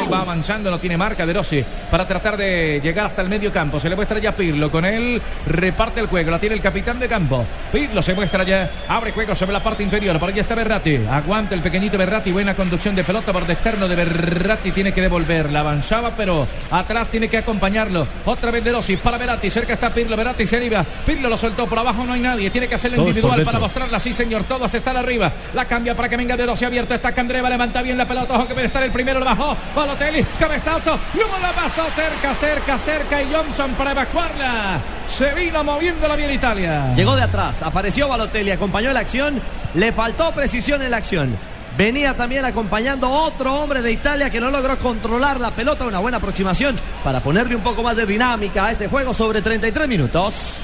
Uruguay va avanzando, no tiene marca de Rossi para tratar de llegar hasta el medio campo. Se le muestra ya Pirlo, con él reparte el juego, la tiene el capitán de campo. Pirlo se muestra ya, abre juego sobre la parte inferior, por allá está Berratti, aguanta el pequeñito Berratti, buena conducción de pelota por de externo de Berratti, tiene que devolverla, avanzaba pero atrás tiene que acompañarlo. Otra vez de Rossi para Berratti, cerca está Pirlo, Berratti se arriba, Pirlo lo soltó, por abajo no hay nadie, tiene que hacerlo Todos individual para mostrarla, sí señor, todos están arriba, la cambia para que venga de Rossi abierto, está Candreva, levanta bien la pelota, ojo que puede estar el primero, lo bajó, Balotelli, cabezazo, no la pasó cerca, cerca, cerca y Johnson para evacuarla, se vino moviendo la bien Italia. Llegó de atrás, apareció Balotelli, acompañó la acción, le faltó precisión en la acción. Venía también acompañando otro hombre de Italia que no logró controlar la pelota, una buena aproximación para ponerle un poco más de dinámica a este juego sobre 33 minutos.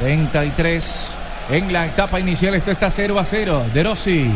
33 en la etapa inicial. Esto está 0 a 0. De Rossi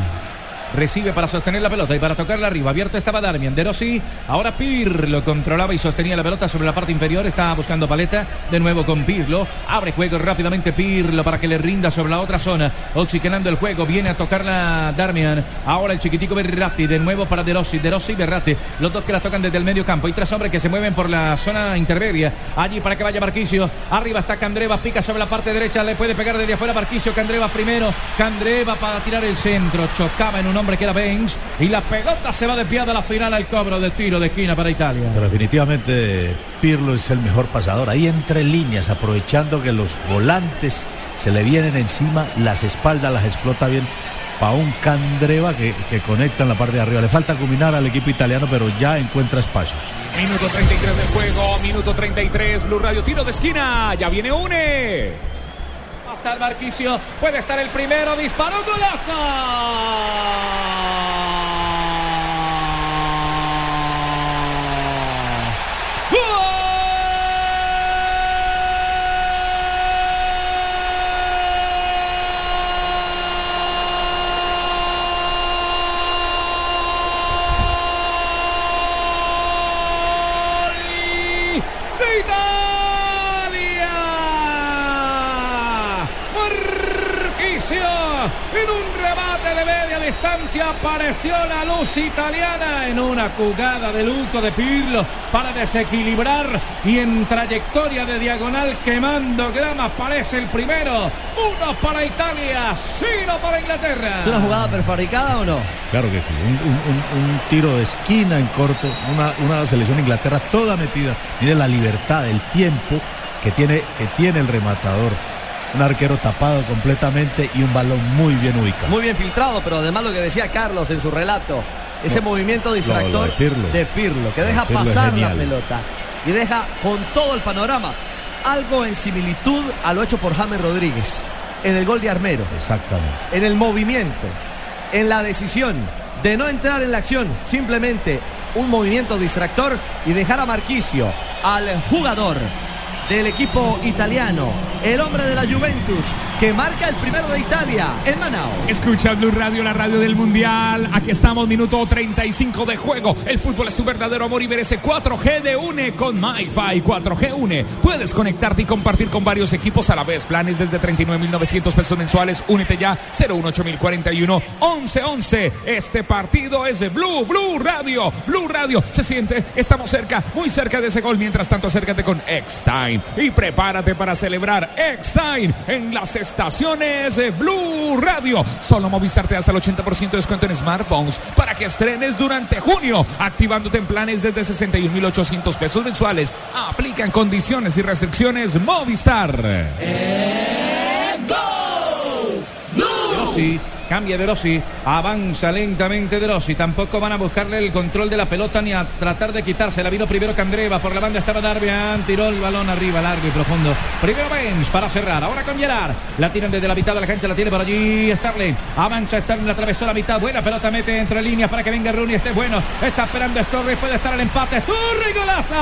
recibe para sostener la pelota y para tocarla arriba. Abierto estaba Darmian. De Rossi. Ahora Pirlo controlaba y sostenía la pelota sobre la parte inferior. Estaba buscando paleta. De nuevo con Pirlo. Abre juego rápidamente Pirlo para que le rinda sobre la otra zona. Oxigenando el juego. Viene a tocarla Darmian. Ahora el chiquitico Berratti. De nuevo para De Rossi. De y Berratti. Los dos que la tocan desde el medio campo. Y tres hombres que se mueven por la zona intermedia. Allí para que vaya Barquicio. Arriba está Candreva. Pica sobre la parte derecha. Le puede pegar desde afuera Barquicio. Candreva primero. Candreva para tirar el centro. Chocaba en un hombre que era Benz. Y la pelota se va desviada a la final al cobro del tiro de esquina para Italia. Pero definitivamente Pirlo es el mejor pasador. Ahí entre líneas, aprovechando que los volantes se le vienen encima, las espaldas las explota bien. Para un Candreva que, que conecta en la parte de arriba. Le falta culminar al equipo italiano, pero ya encuentra espacios. Minuto 33 del juego, minuto 33, Blue Radio, tiro de esquina, ya viene une. Estar Barquicio. Puede estar el primero. Disparó golazo. de Italia. En un remate de media distancia apareció la luz italiana en una jugada de luco de Pirlo para desequilibrar y en trayectoria de diagonal quemando grama aparece el primero. Uno para Italia, cero para Inglaterra. ¿Es una jugada prefabricada o no? Claro que sí, un, un- un- un tiro de esquina en corto, una, una selección de Inglaterra toda metida. Mire la libertad, el tiempo que tiene, que tiene el rematador. Un arquero tapado completamente y un balón muy bien ubicado. Muy bien filtrado, pero además lo que decía Carlos en su relato. ese No. movimiento distractor Lo- lo de Pirlo. de Pirlo, que Lo de deja Pirlo pasar la pelota y deja con todo el panorama algo en similitud a lo hecho por James Rodríguez en el gol de Armero. Exactamente. en el movimiento, en la decisión de no entrar en la acción, simplemente un movimiento distractor y dejar a Marquisio, al jugador del equipo italiano, el hombre de la Juventus, que marca el primero de Italia en Manaus. Escucha Blue Radio, la radio del Mundial. Aquí estamos, minuto 35 de juego. El fútbol es tu verdadero amor y merece 4G de UNE con MyFi. 4G UNE. Puedes conectarte y compartir con varios equipos a la vez. Planes desde 39.900 pesos mensuales. Únete ya. 018041 1111. Este partido es de Blue, Blue Radio. Blue Radio. Se siente, estamos cerca, muy cerca de ese gol. Mientras tanto, acércate con Y prepárate para celebrar Eckstein en las estaciones de Blue Radio. Solo Movistar te da hasta el 80% de descuento en smartphones para que estrenes durante junio, activándote en planes desde 61.800 pesos mensuales. Aplican condiciones y restricciones Movistar. De Rossi, cambia de Rossi, avanza lentamente de Rossi. Tampoco van a buscarle el control de la pelota ni a tratar de quitársela. Vino primero Candreva, por la banda estaba Darbian, tiró el balón arriba, largo y profundo. Primero Benz para cerrar, ahora con Gerard. La tiran desde la mitad de la cancha, la tiene por allí Starling. Avanza Starling, atravesó la mitad. Buena pelota, mete entre líneas para que venga Rooney. Este es bueno, está esperando Sturridge, puede estar el empate. Sturridge, golazo.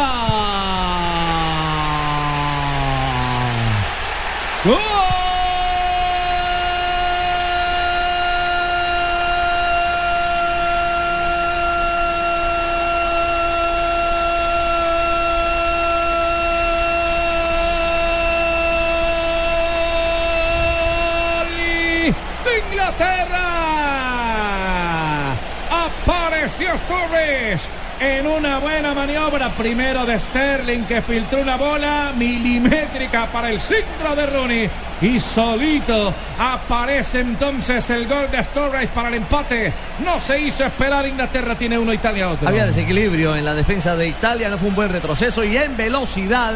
¡Gol! de Inglaterra. En una buena maniobra. Primero de Sterling que filtró una bola milimétrica para el centro de Rooney. Y solito aparece entonces el gol de Sturridge para el empate. No se hizo esperar. Inglaterra tiene uno, Italia otro. Había desequilibrio en la defensa de Italia, no fue un buen retroceso y en velocidad,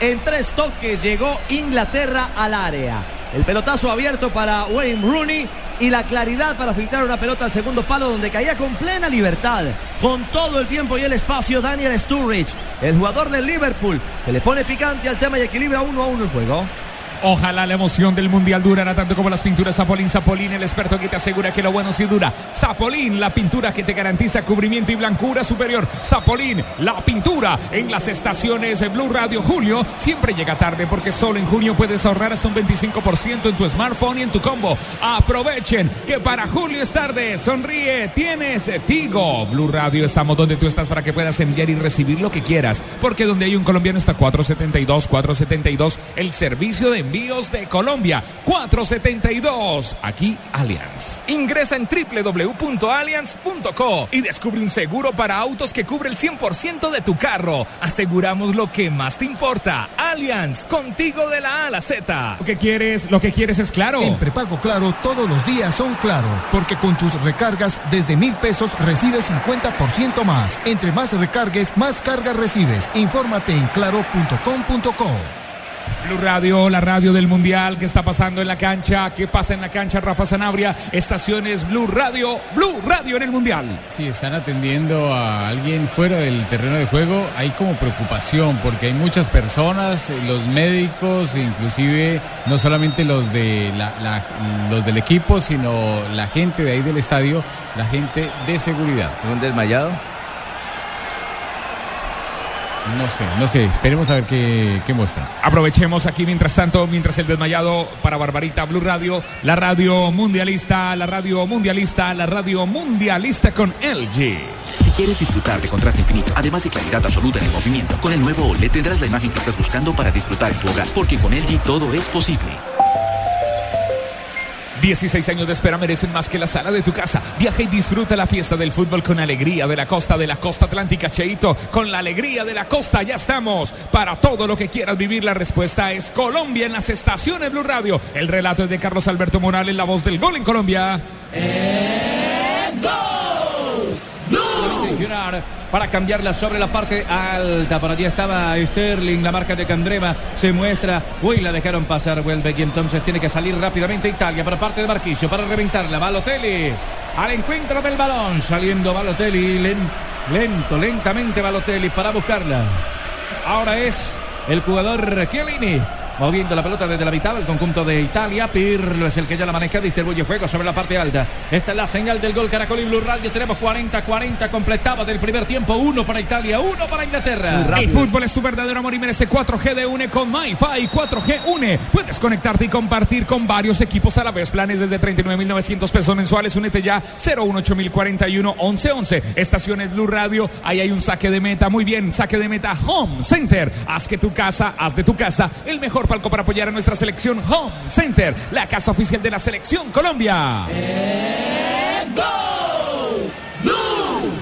en tres toques llegó Inglaterra al área. El pelotazo abierto para Wayne Rooney y la claridad para filtrar una pelota al segundo palo donde caía con plena libertad, con todo el tiempo y el espacio Daniel Sturridge, el jugador del Liverpool, que le pone picante al tema y equilibra uno a uno el juego. Ojalá la emoción del mundial durara tanto como las pinturas Zapolín. Zapolín, el experto que te asegura que lo bueno sí dura. Zapolín, la pintura que te garantiza cubrimiento y blancura superior. Zapolín, la pintura en las estaciones de Blue Radio. Julio siempre llega tarde porque solo en junio puedes ahorrar hasta un 25% en tu smartphone y en tu combo. Aprovechen que para julio es tarde. Sonríe, tienes Tigo. Blue Radio, estamos donde tú estás para que puedas enviar y recibir lo que quieras. Porque donde hay un colombiano está 472, 472, el servicio de envíos de Colombia. 472. Aquí Allianz. Ingresa en www.allianz.co y descubre un seguro para autos que cubre el 100% de tu carro. Aseguramos lo que más te importa. Allianz, contigo de la A a la Z. Lo que quieres, lo que quieres es claro. En prepago claro, todos los días son claro, porque con tus recargas desde mil pesos recibes 50% más. Entre más recargues, más cargas recibes. Infórmate en claro.com.co. Blue Radio, la radio del Mundial, ¿qué está pasando en la cancha? ¿Qué pasa en la cancha? Rafa Sanabria, estaciones Blue Radio, Blue Radio en el Mundial. Si están atendiendo a alguien fuera del terreno de juego, hay como preocupación porque hay muchas personas, eh, los médicos, inclusive no solamente los de la- la- los del equipo, sino la gente de ahí del estadio, la gente de seguridad. ¿Un desmayado? No sé, no sé, esperemos a ver qué, qué muestran. Aprovechemos aquí mientras tanto, mientras el desmayado para Barbarita Blue Radio, la radio mundialista, la radio mundialista, la radio mundialista con LG. Si quieres disfrutar de contraste infinito, además de claridad absoluta en el movimiento, con el nuevo OLED tendrás la imagen que estás buscando para disfrutar en tu hogar, porque con LG todo es posible. 16 años de espera merecen más que la sala de tu casa. Viaja y disfruta la fiesta del fútbol con alegría de la costa de la costa atlántica, Cheito. Con la alegría de la costa ya estamos. Para todo lo que quieras vivir, la respuesta es Colombia en las estaciones Blue Radio. El relato es de Carlos Alberto Morales, la voz del gol en Colombia. Gerard para cambiarla sobre la parte alta. Por allí estaba Sterling, la marca de Candreva se muestra. Uy, la dejaron pasar Welbeck y entonces tiene que salir rápidamente Italia por parte de Marquisio para reventarla. Balotelli al encuentro del balón, saliendo Balotelli lento, lentamente Balotelli para buscarla. Ahora es el jugador Chiellini moviendo la pelota desde la mitad del conjunto de Italia. Pirlo es el que ya la maneja, distribuye juego sobre la parte alta. Esta es la señal del gol Caracol y Blue Radio. Tenemos 40-40 completaba del primer tiempo. Uno para Italia, uno para Inglaterra. El fútbol es tu verdadero amor y merece 4G de UNE con MyFi. 4G UNE. Puedes conectarte y compartir con varios equipos a la vez. Planes desde 39.900 pesos mensuales. Únete ya 018041 1111. Estaciones Blue Radio. Ahí hay un saque de meta. Muy bien, saque de meta Home Center. Haz que tu casa, haz de tu casa el mejor palco para apoyar a nuestra selección Home Center, la casa oficial de la selección Colombia.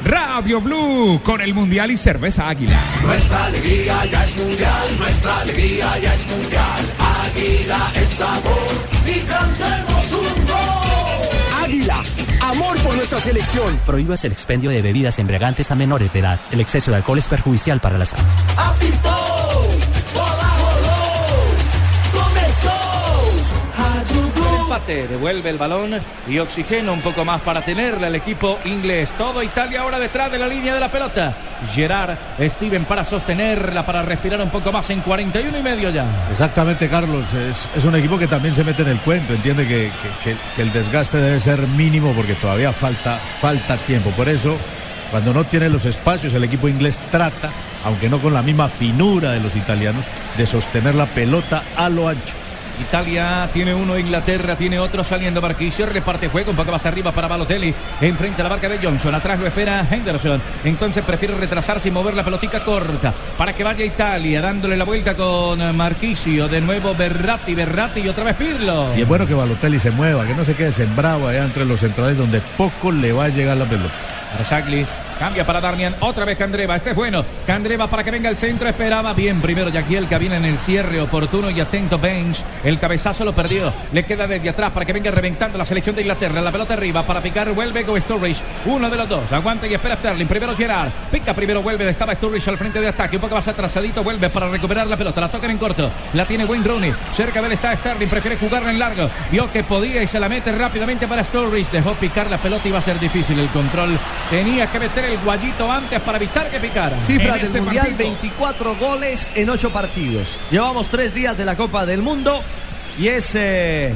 Radio Blue con el Mundial y Cerveza Águila. Nuestra alegría ya es mundial, nuestra alegría ya es mundial. Águila es sabor y cantemos un gol. Águila, amor por nuestra selección. Prohíbas el expendio de bebidas embriagantes a menores de edad. El exceso de alcohol es perjudicial para la salud. Apitó, Devuelve el balón y oxigena un poco más para tenerla el equipo inglés. Todo Italia ahora detrás de la línea de la pelota. Gerard, Steven para sostenerla, para respirar un poco más en 41 y medio ya. Exactamente, Carlos. Es, un equipo que también se mete en el cuento. Entiende que- que el desgaste debe ser mínimo porque todavía falta, falta tiempo. Por eso, cuando no tiene los espacios, el equipo inglés trata, aunque no con la misma finura de los italianos, de sostener la pelota a lo ancho. Italia tiene uno, Inglaterra tiene otro saliendo Marquisio, reparte juego, un poco más arriba para Balotelli, enfrente a la marca de Johnson, atrás lo espera Henderson, entonces prefiere retrasarse y mover la pelotica corta para que vaya Italia, dándole la vuelta con Marquisio, de nuevo Berratti, Berratti y otra vez Pirlo. Y es bueno que Balotelli se mueva, que no se quede sembrado allá entre los centrales donde poco le va a llegar la pelota. Arzagli cambia para Darmian, otra vez Candreva, este es bueno, Candreva para que venga el centro, esperaba bien primero Yaquiel que viene en el cierre oportuno y atento Bench, el cabezazo lo perdió, le queda desde atrás para que venga reventando la selección de Inglaterra, la pelota arriba para picar, vuelve con Sturridge, uno de los dos, aguanta y espera Sterling, primero Gerard, pica primero, vuelve, estaba Sturridge al frente de ataque, un poco más atrasadito, vuelve para recuperar la pelota, la tocan en corto, la tiene Wayne Rooney, cerca de él está Sterling, prefiere jugarla en largo, vio que podía y se la mete rápidamente para Sturridge, dejó picar la pelota, iba a ser difícil el control, tenía que meter el guayito antes para evitar que picara. Cifras del este Mundial, partido. 24 goles en 8 partidos. Llevamos 3 días de la Copa del Mundo y es eh,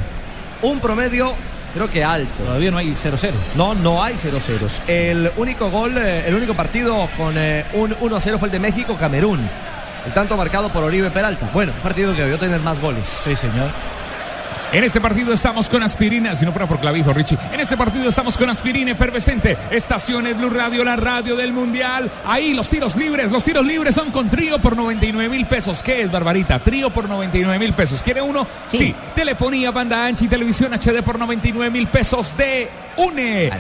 un promedio, creo que alto. Todavía no hay 0-0. No, no hay 0 ceros. El único gol, eh, el único partido con eh, un 1-0 fue el de México-Camerún. El tanto marcado por Oribe Peralta. Bueno, un partido que debió tener más goles. Sí, señor. En este partido estamos con aspirina, si no fuera por clavijo, Richie. En este partido estamos con aspirina efervescente. Estaciones Blue Radio, la radio del Mundial. Ahí los tiros libres, los tiros libres son con trío por 99 mil pesos. ¿Qué es, Barbarita? Trío por 99 mil pesos. ¿Quiere uno? Sí. Telefonía, banda ancha y televisión HD por 99 mil pesos de UNE.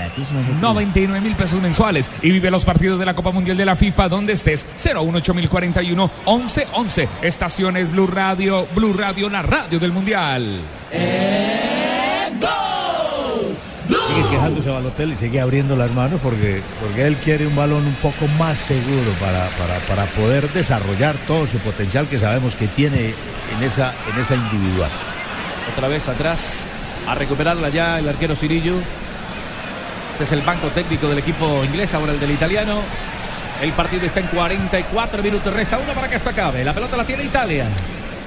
99 mil pesos mensuales. Y vive los partidos de la Copa Mundial de la FIFA donde estés. 018041 1111. Estaciones Blue Radio, Blue Radio, la radio del Mundial. Sigue quejándose Balotelli, sigue abriendo las manos porque, porque él quiere un balón un poco más seguro para, para, para poder desarrollar todo su potencial que sabemos que tiene en esa, en esa individual. Otra vez atrás a recuperarla ya el arquero Cirillo. Este es el banco técnico del equipo inglés, ahora el del italiano. El partido está en 44 minutos, resta uno para que esto acabe. La pelota la tiene Italia.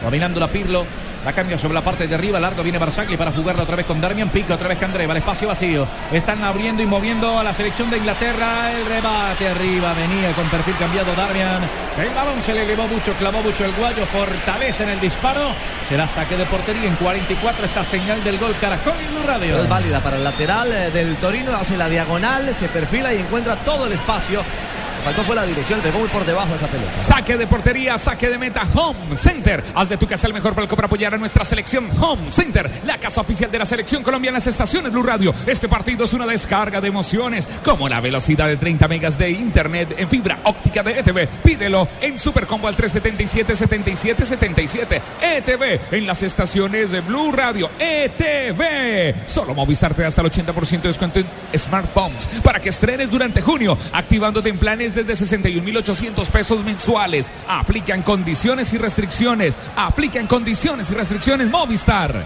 Dominando la Pirlo. La cambia sobre la parte de arriba. Largo viene Barzagli para jugarla otra vez con Darmian Pico. Otra vez Candreva. El espacio vacío. Están abriendo y moviendo a la selección de Inglaterra. El rebate arriba. Venía con perfil cambiado Darmian. El balón se le elevó mucho. Clavó mucho el guayo. Fortalece en el disparo. Será saque de portería en 44. Esta señal del gol Caracol y Blue Radio. Es válida para el lateral eh, del Torino, hace la diagonal, se perfila y encuentra todo el espacio. Faltó fue la dirección, pegó muy por debajo de esa pelota. Saque de portería, saque de meta, Home Center. Haz de tu casa el mejor palco para apoyar a nuestra selección Home Center, la casa oficial de la selección Colombia en las estaciones Blue Radio. Este partido es una descarga de emociones, como la velocidad de 30 megas de internet en fibra óptica de ETV. Pídelo en Supercombo al 377-7777. ETV en las estaciones de Blue Radio. ETV. Solo Movistar te da hasta el 80% de descuento en smartphones para que estrenes durante junio, activándote en planes planes desde 61.800 pesos mensuales. Aplican condiciones y restricciones. Aplican condiciones y restricciones Movistar.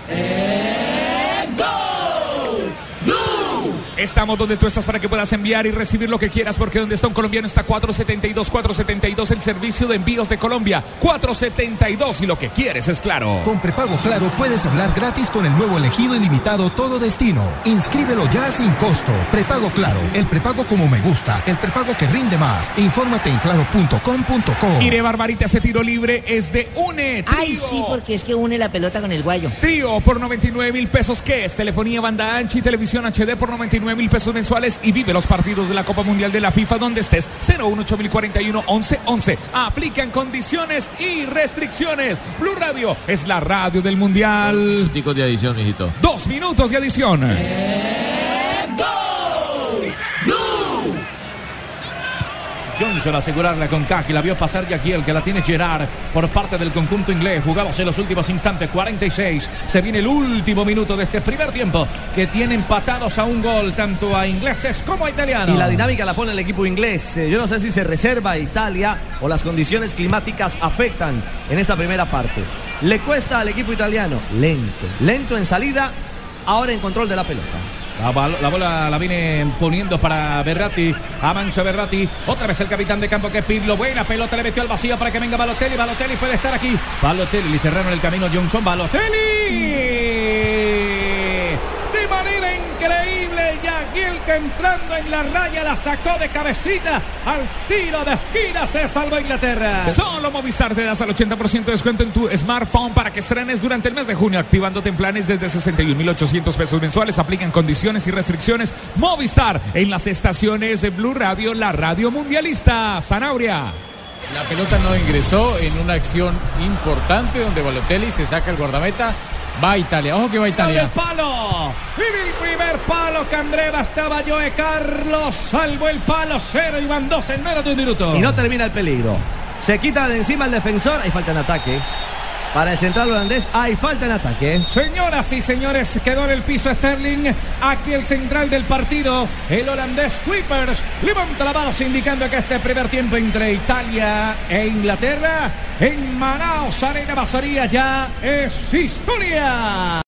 Estamos donde tú estás para que puedas enviar y recibir lo que quieras, porque donde está un colombiano está 472, 472 el servicio de envíos de Colombia. 472 y lo que quieres es claro. Con prepago claro puedes hablar gratis con el nuevo elegido ilimitado Todo Destino. Inscríbelo ya sin costo. Prepago claro, el prepago como me gusta, el prepago que rinde más. Infórmate en claro.com.co. Iré Barbarita, ese tiro libre es de UNE. Trío. Ay, sí, porque es que une la pelota con el guayo. Trío por 99 mil pesos, ¿qué es? Telefonía, banda ancha y televisión HD por 99 mil pesos mensuales y vive los partidos de la Copa Mundial de la FIFA donde estés. 018041 1111. Aplican condiciones y restricciones. Blue Radio es la radio del Mundial. Chicos de adición, mijito. Dos minutos de adición. Johnson asegurarla con Kaki, la vio pasar y aquí el que la tiene Gerard por parte del conjunto inglés. Jugamos en los últimos instantes, 46. Se viene el último minuto de este primer tiempo que tiene empatados a un gol tanto a ingleses como a italianos. Y la dinámica la pone el equipo inglés. Eh, Yo no sé si se reserva a Italia o las condiciones climáticas afectan en esta primera parte. Le cuesta al equipo italiano lento, lento en salida, ahora en control de la pelota. La, bola la viene poniendo para Berratti. Avanza Berratti. Otra vez el capitán de campo que es Pirlo. Buena pelota le metió al vacío para que venga Balotelli. Balotelli puede estar aquí. Balotelli le cerraron el camino Johnson. Balotelli. Manera increíble. Yaguil que entrando en la raya la sacó de cabecita. Al tiro de esquina se salvó Inglaterra. Solo Movistar te das al 80% de descuento en tu smartphone para que estrenes durante el mes de junio, activándote en planes desde 61.800 pesos mensuales. Aplican condiciones y restricciones. Movistar en las estaciones de Blue Radio, la radio mundialista. Zanabria. La pelota no ingresó en una acción importante donde Balotelli se saca el guardameta. Va a Italia. Ojo que va a el Italia. palo. Y el primer palo que Andreva estaba Joe Carlos. Salvó el palo cero y van dos en menos de un minuto. Y no termina el peligro. Se quita de encima el defensor. Hay falta en ataque. Para el central holandés hay falta en ataque. Señoras y señores, quedó en el piso Sterling. Aquí el central del partido, el holandés Kuipers. Levanta la mano indicando que este primer tiempo entre Italia e Inglaterra en Manaus, Arena Basoría ya es historia.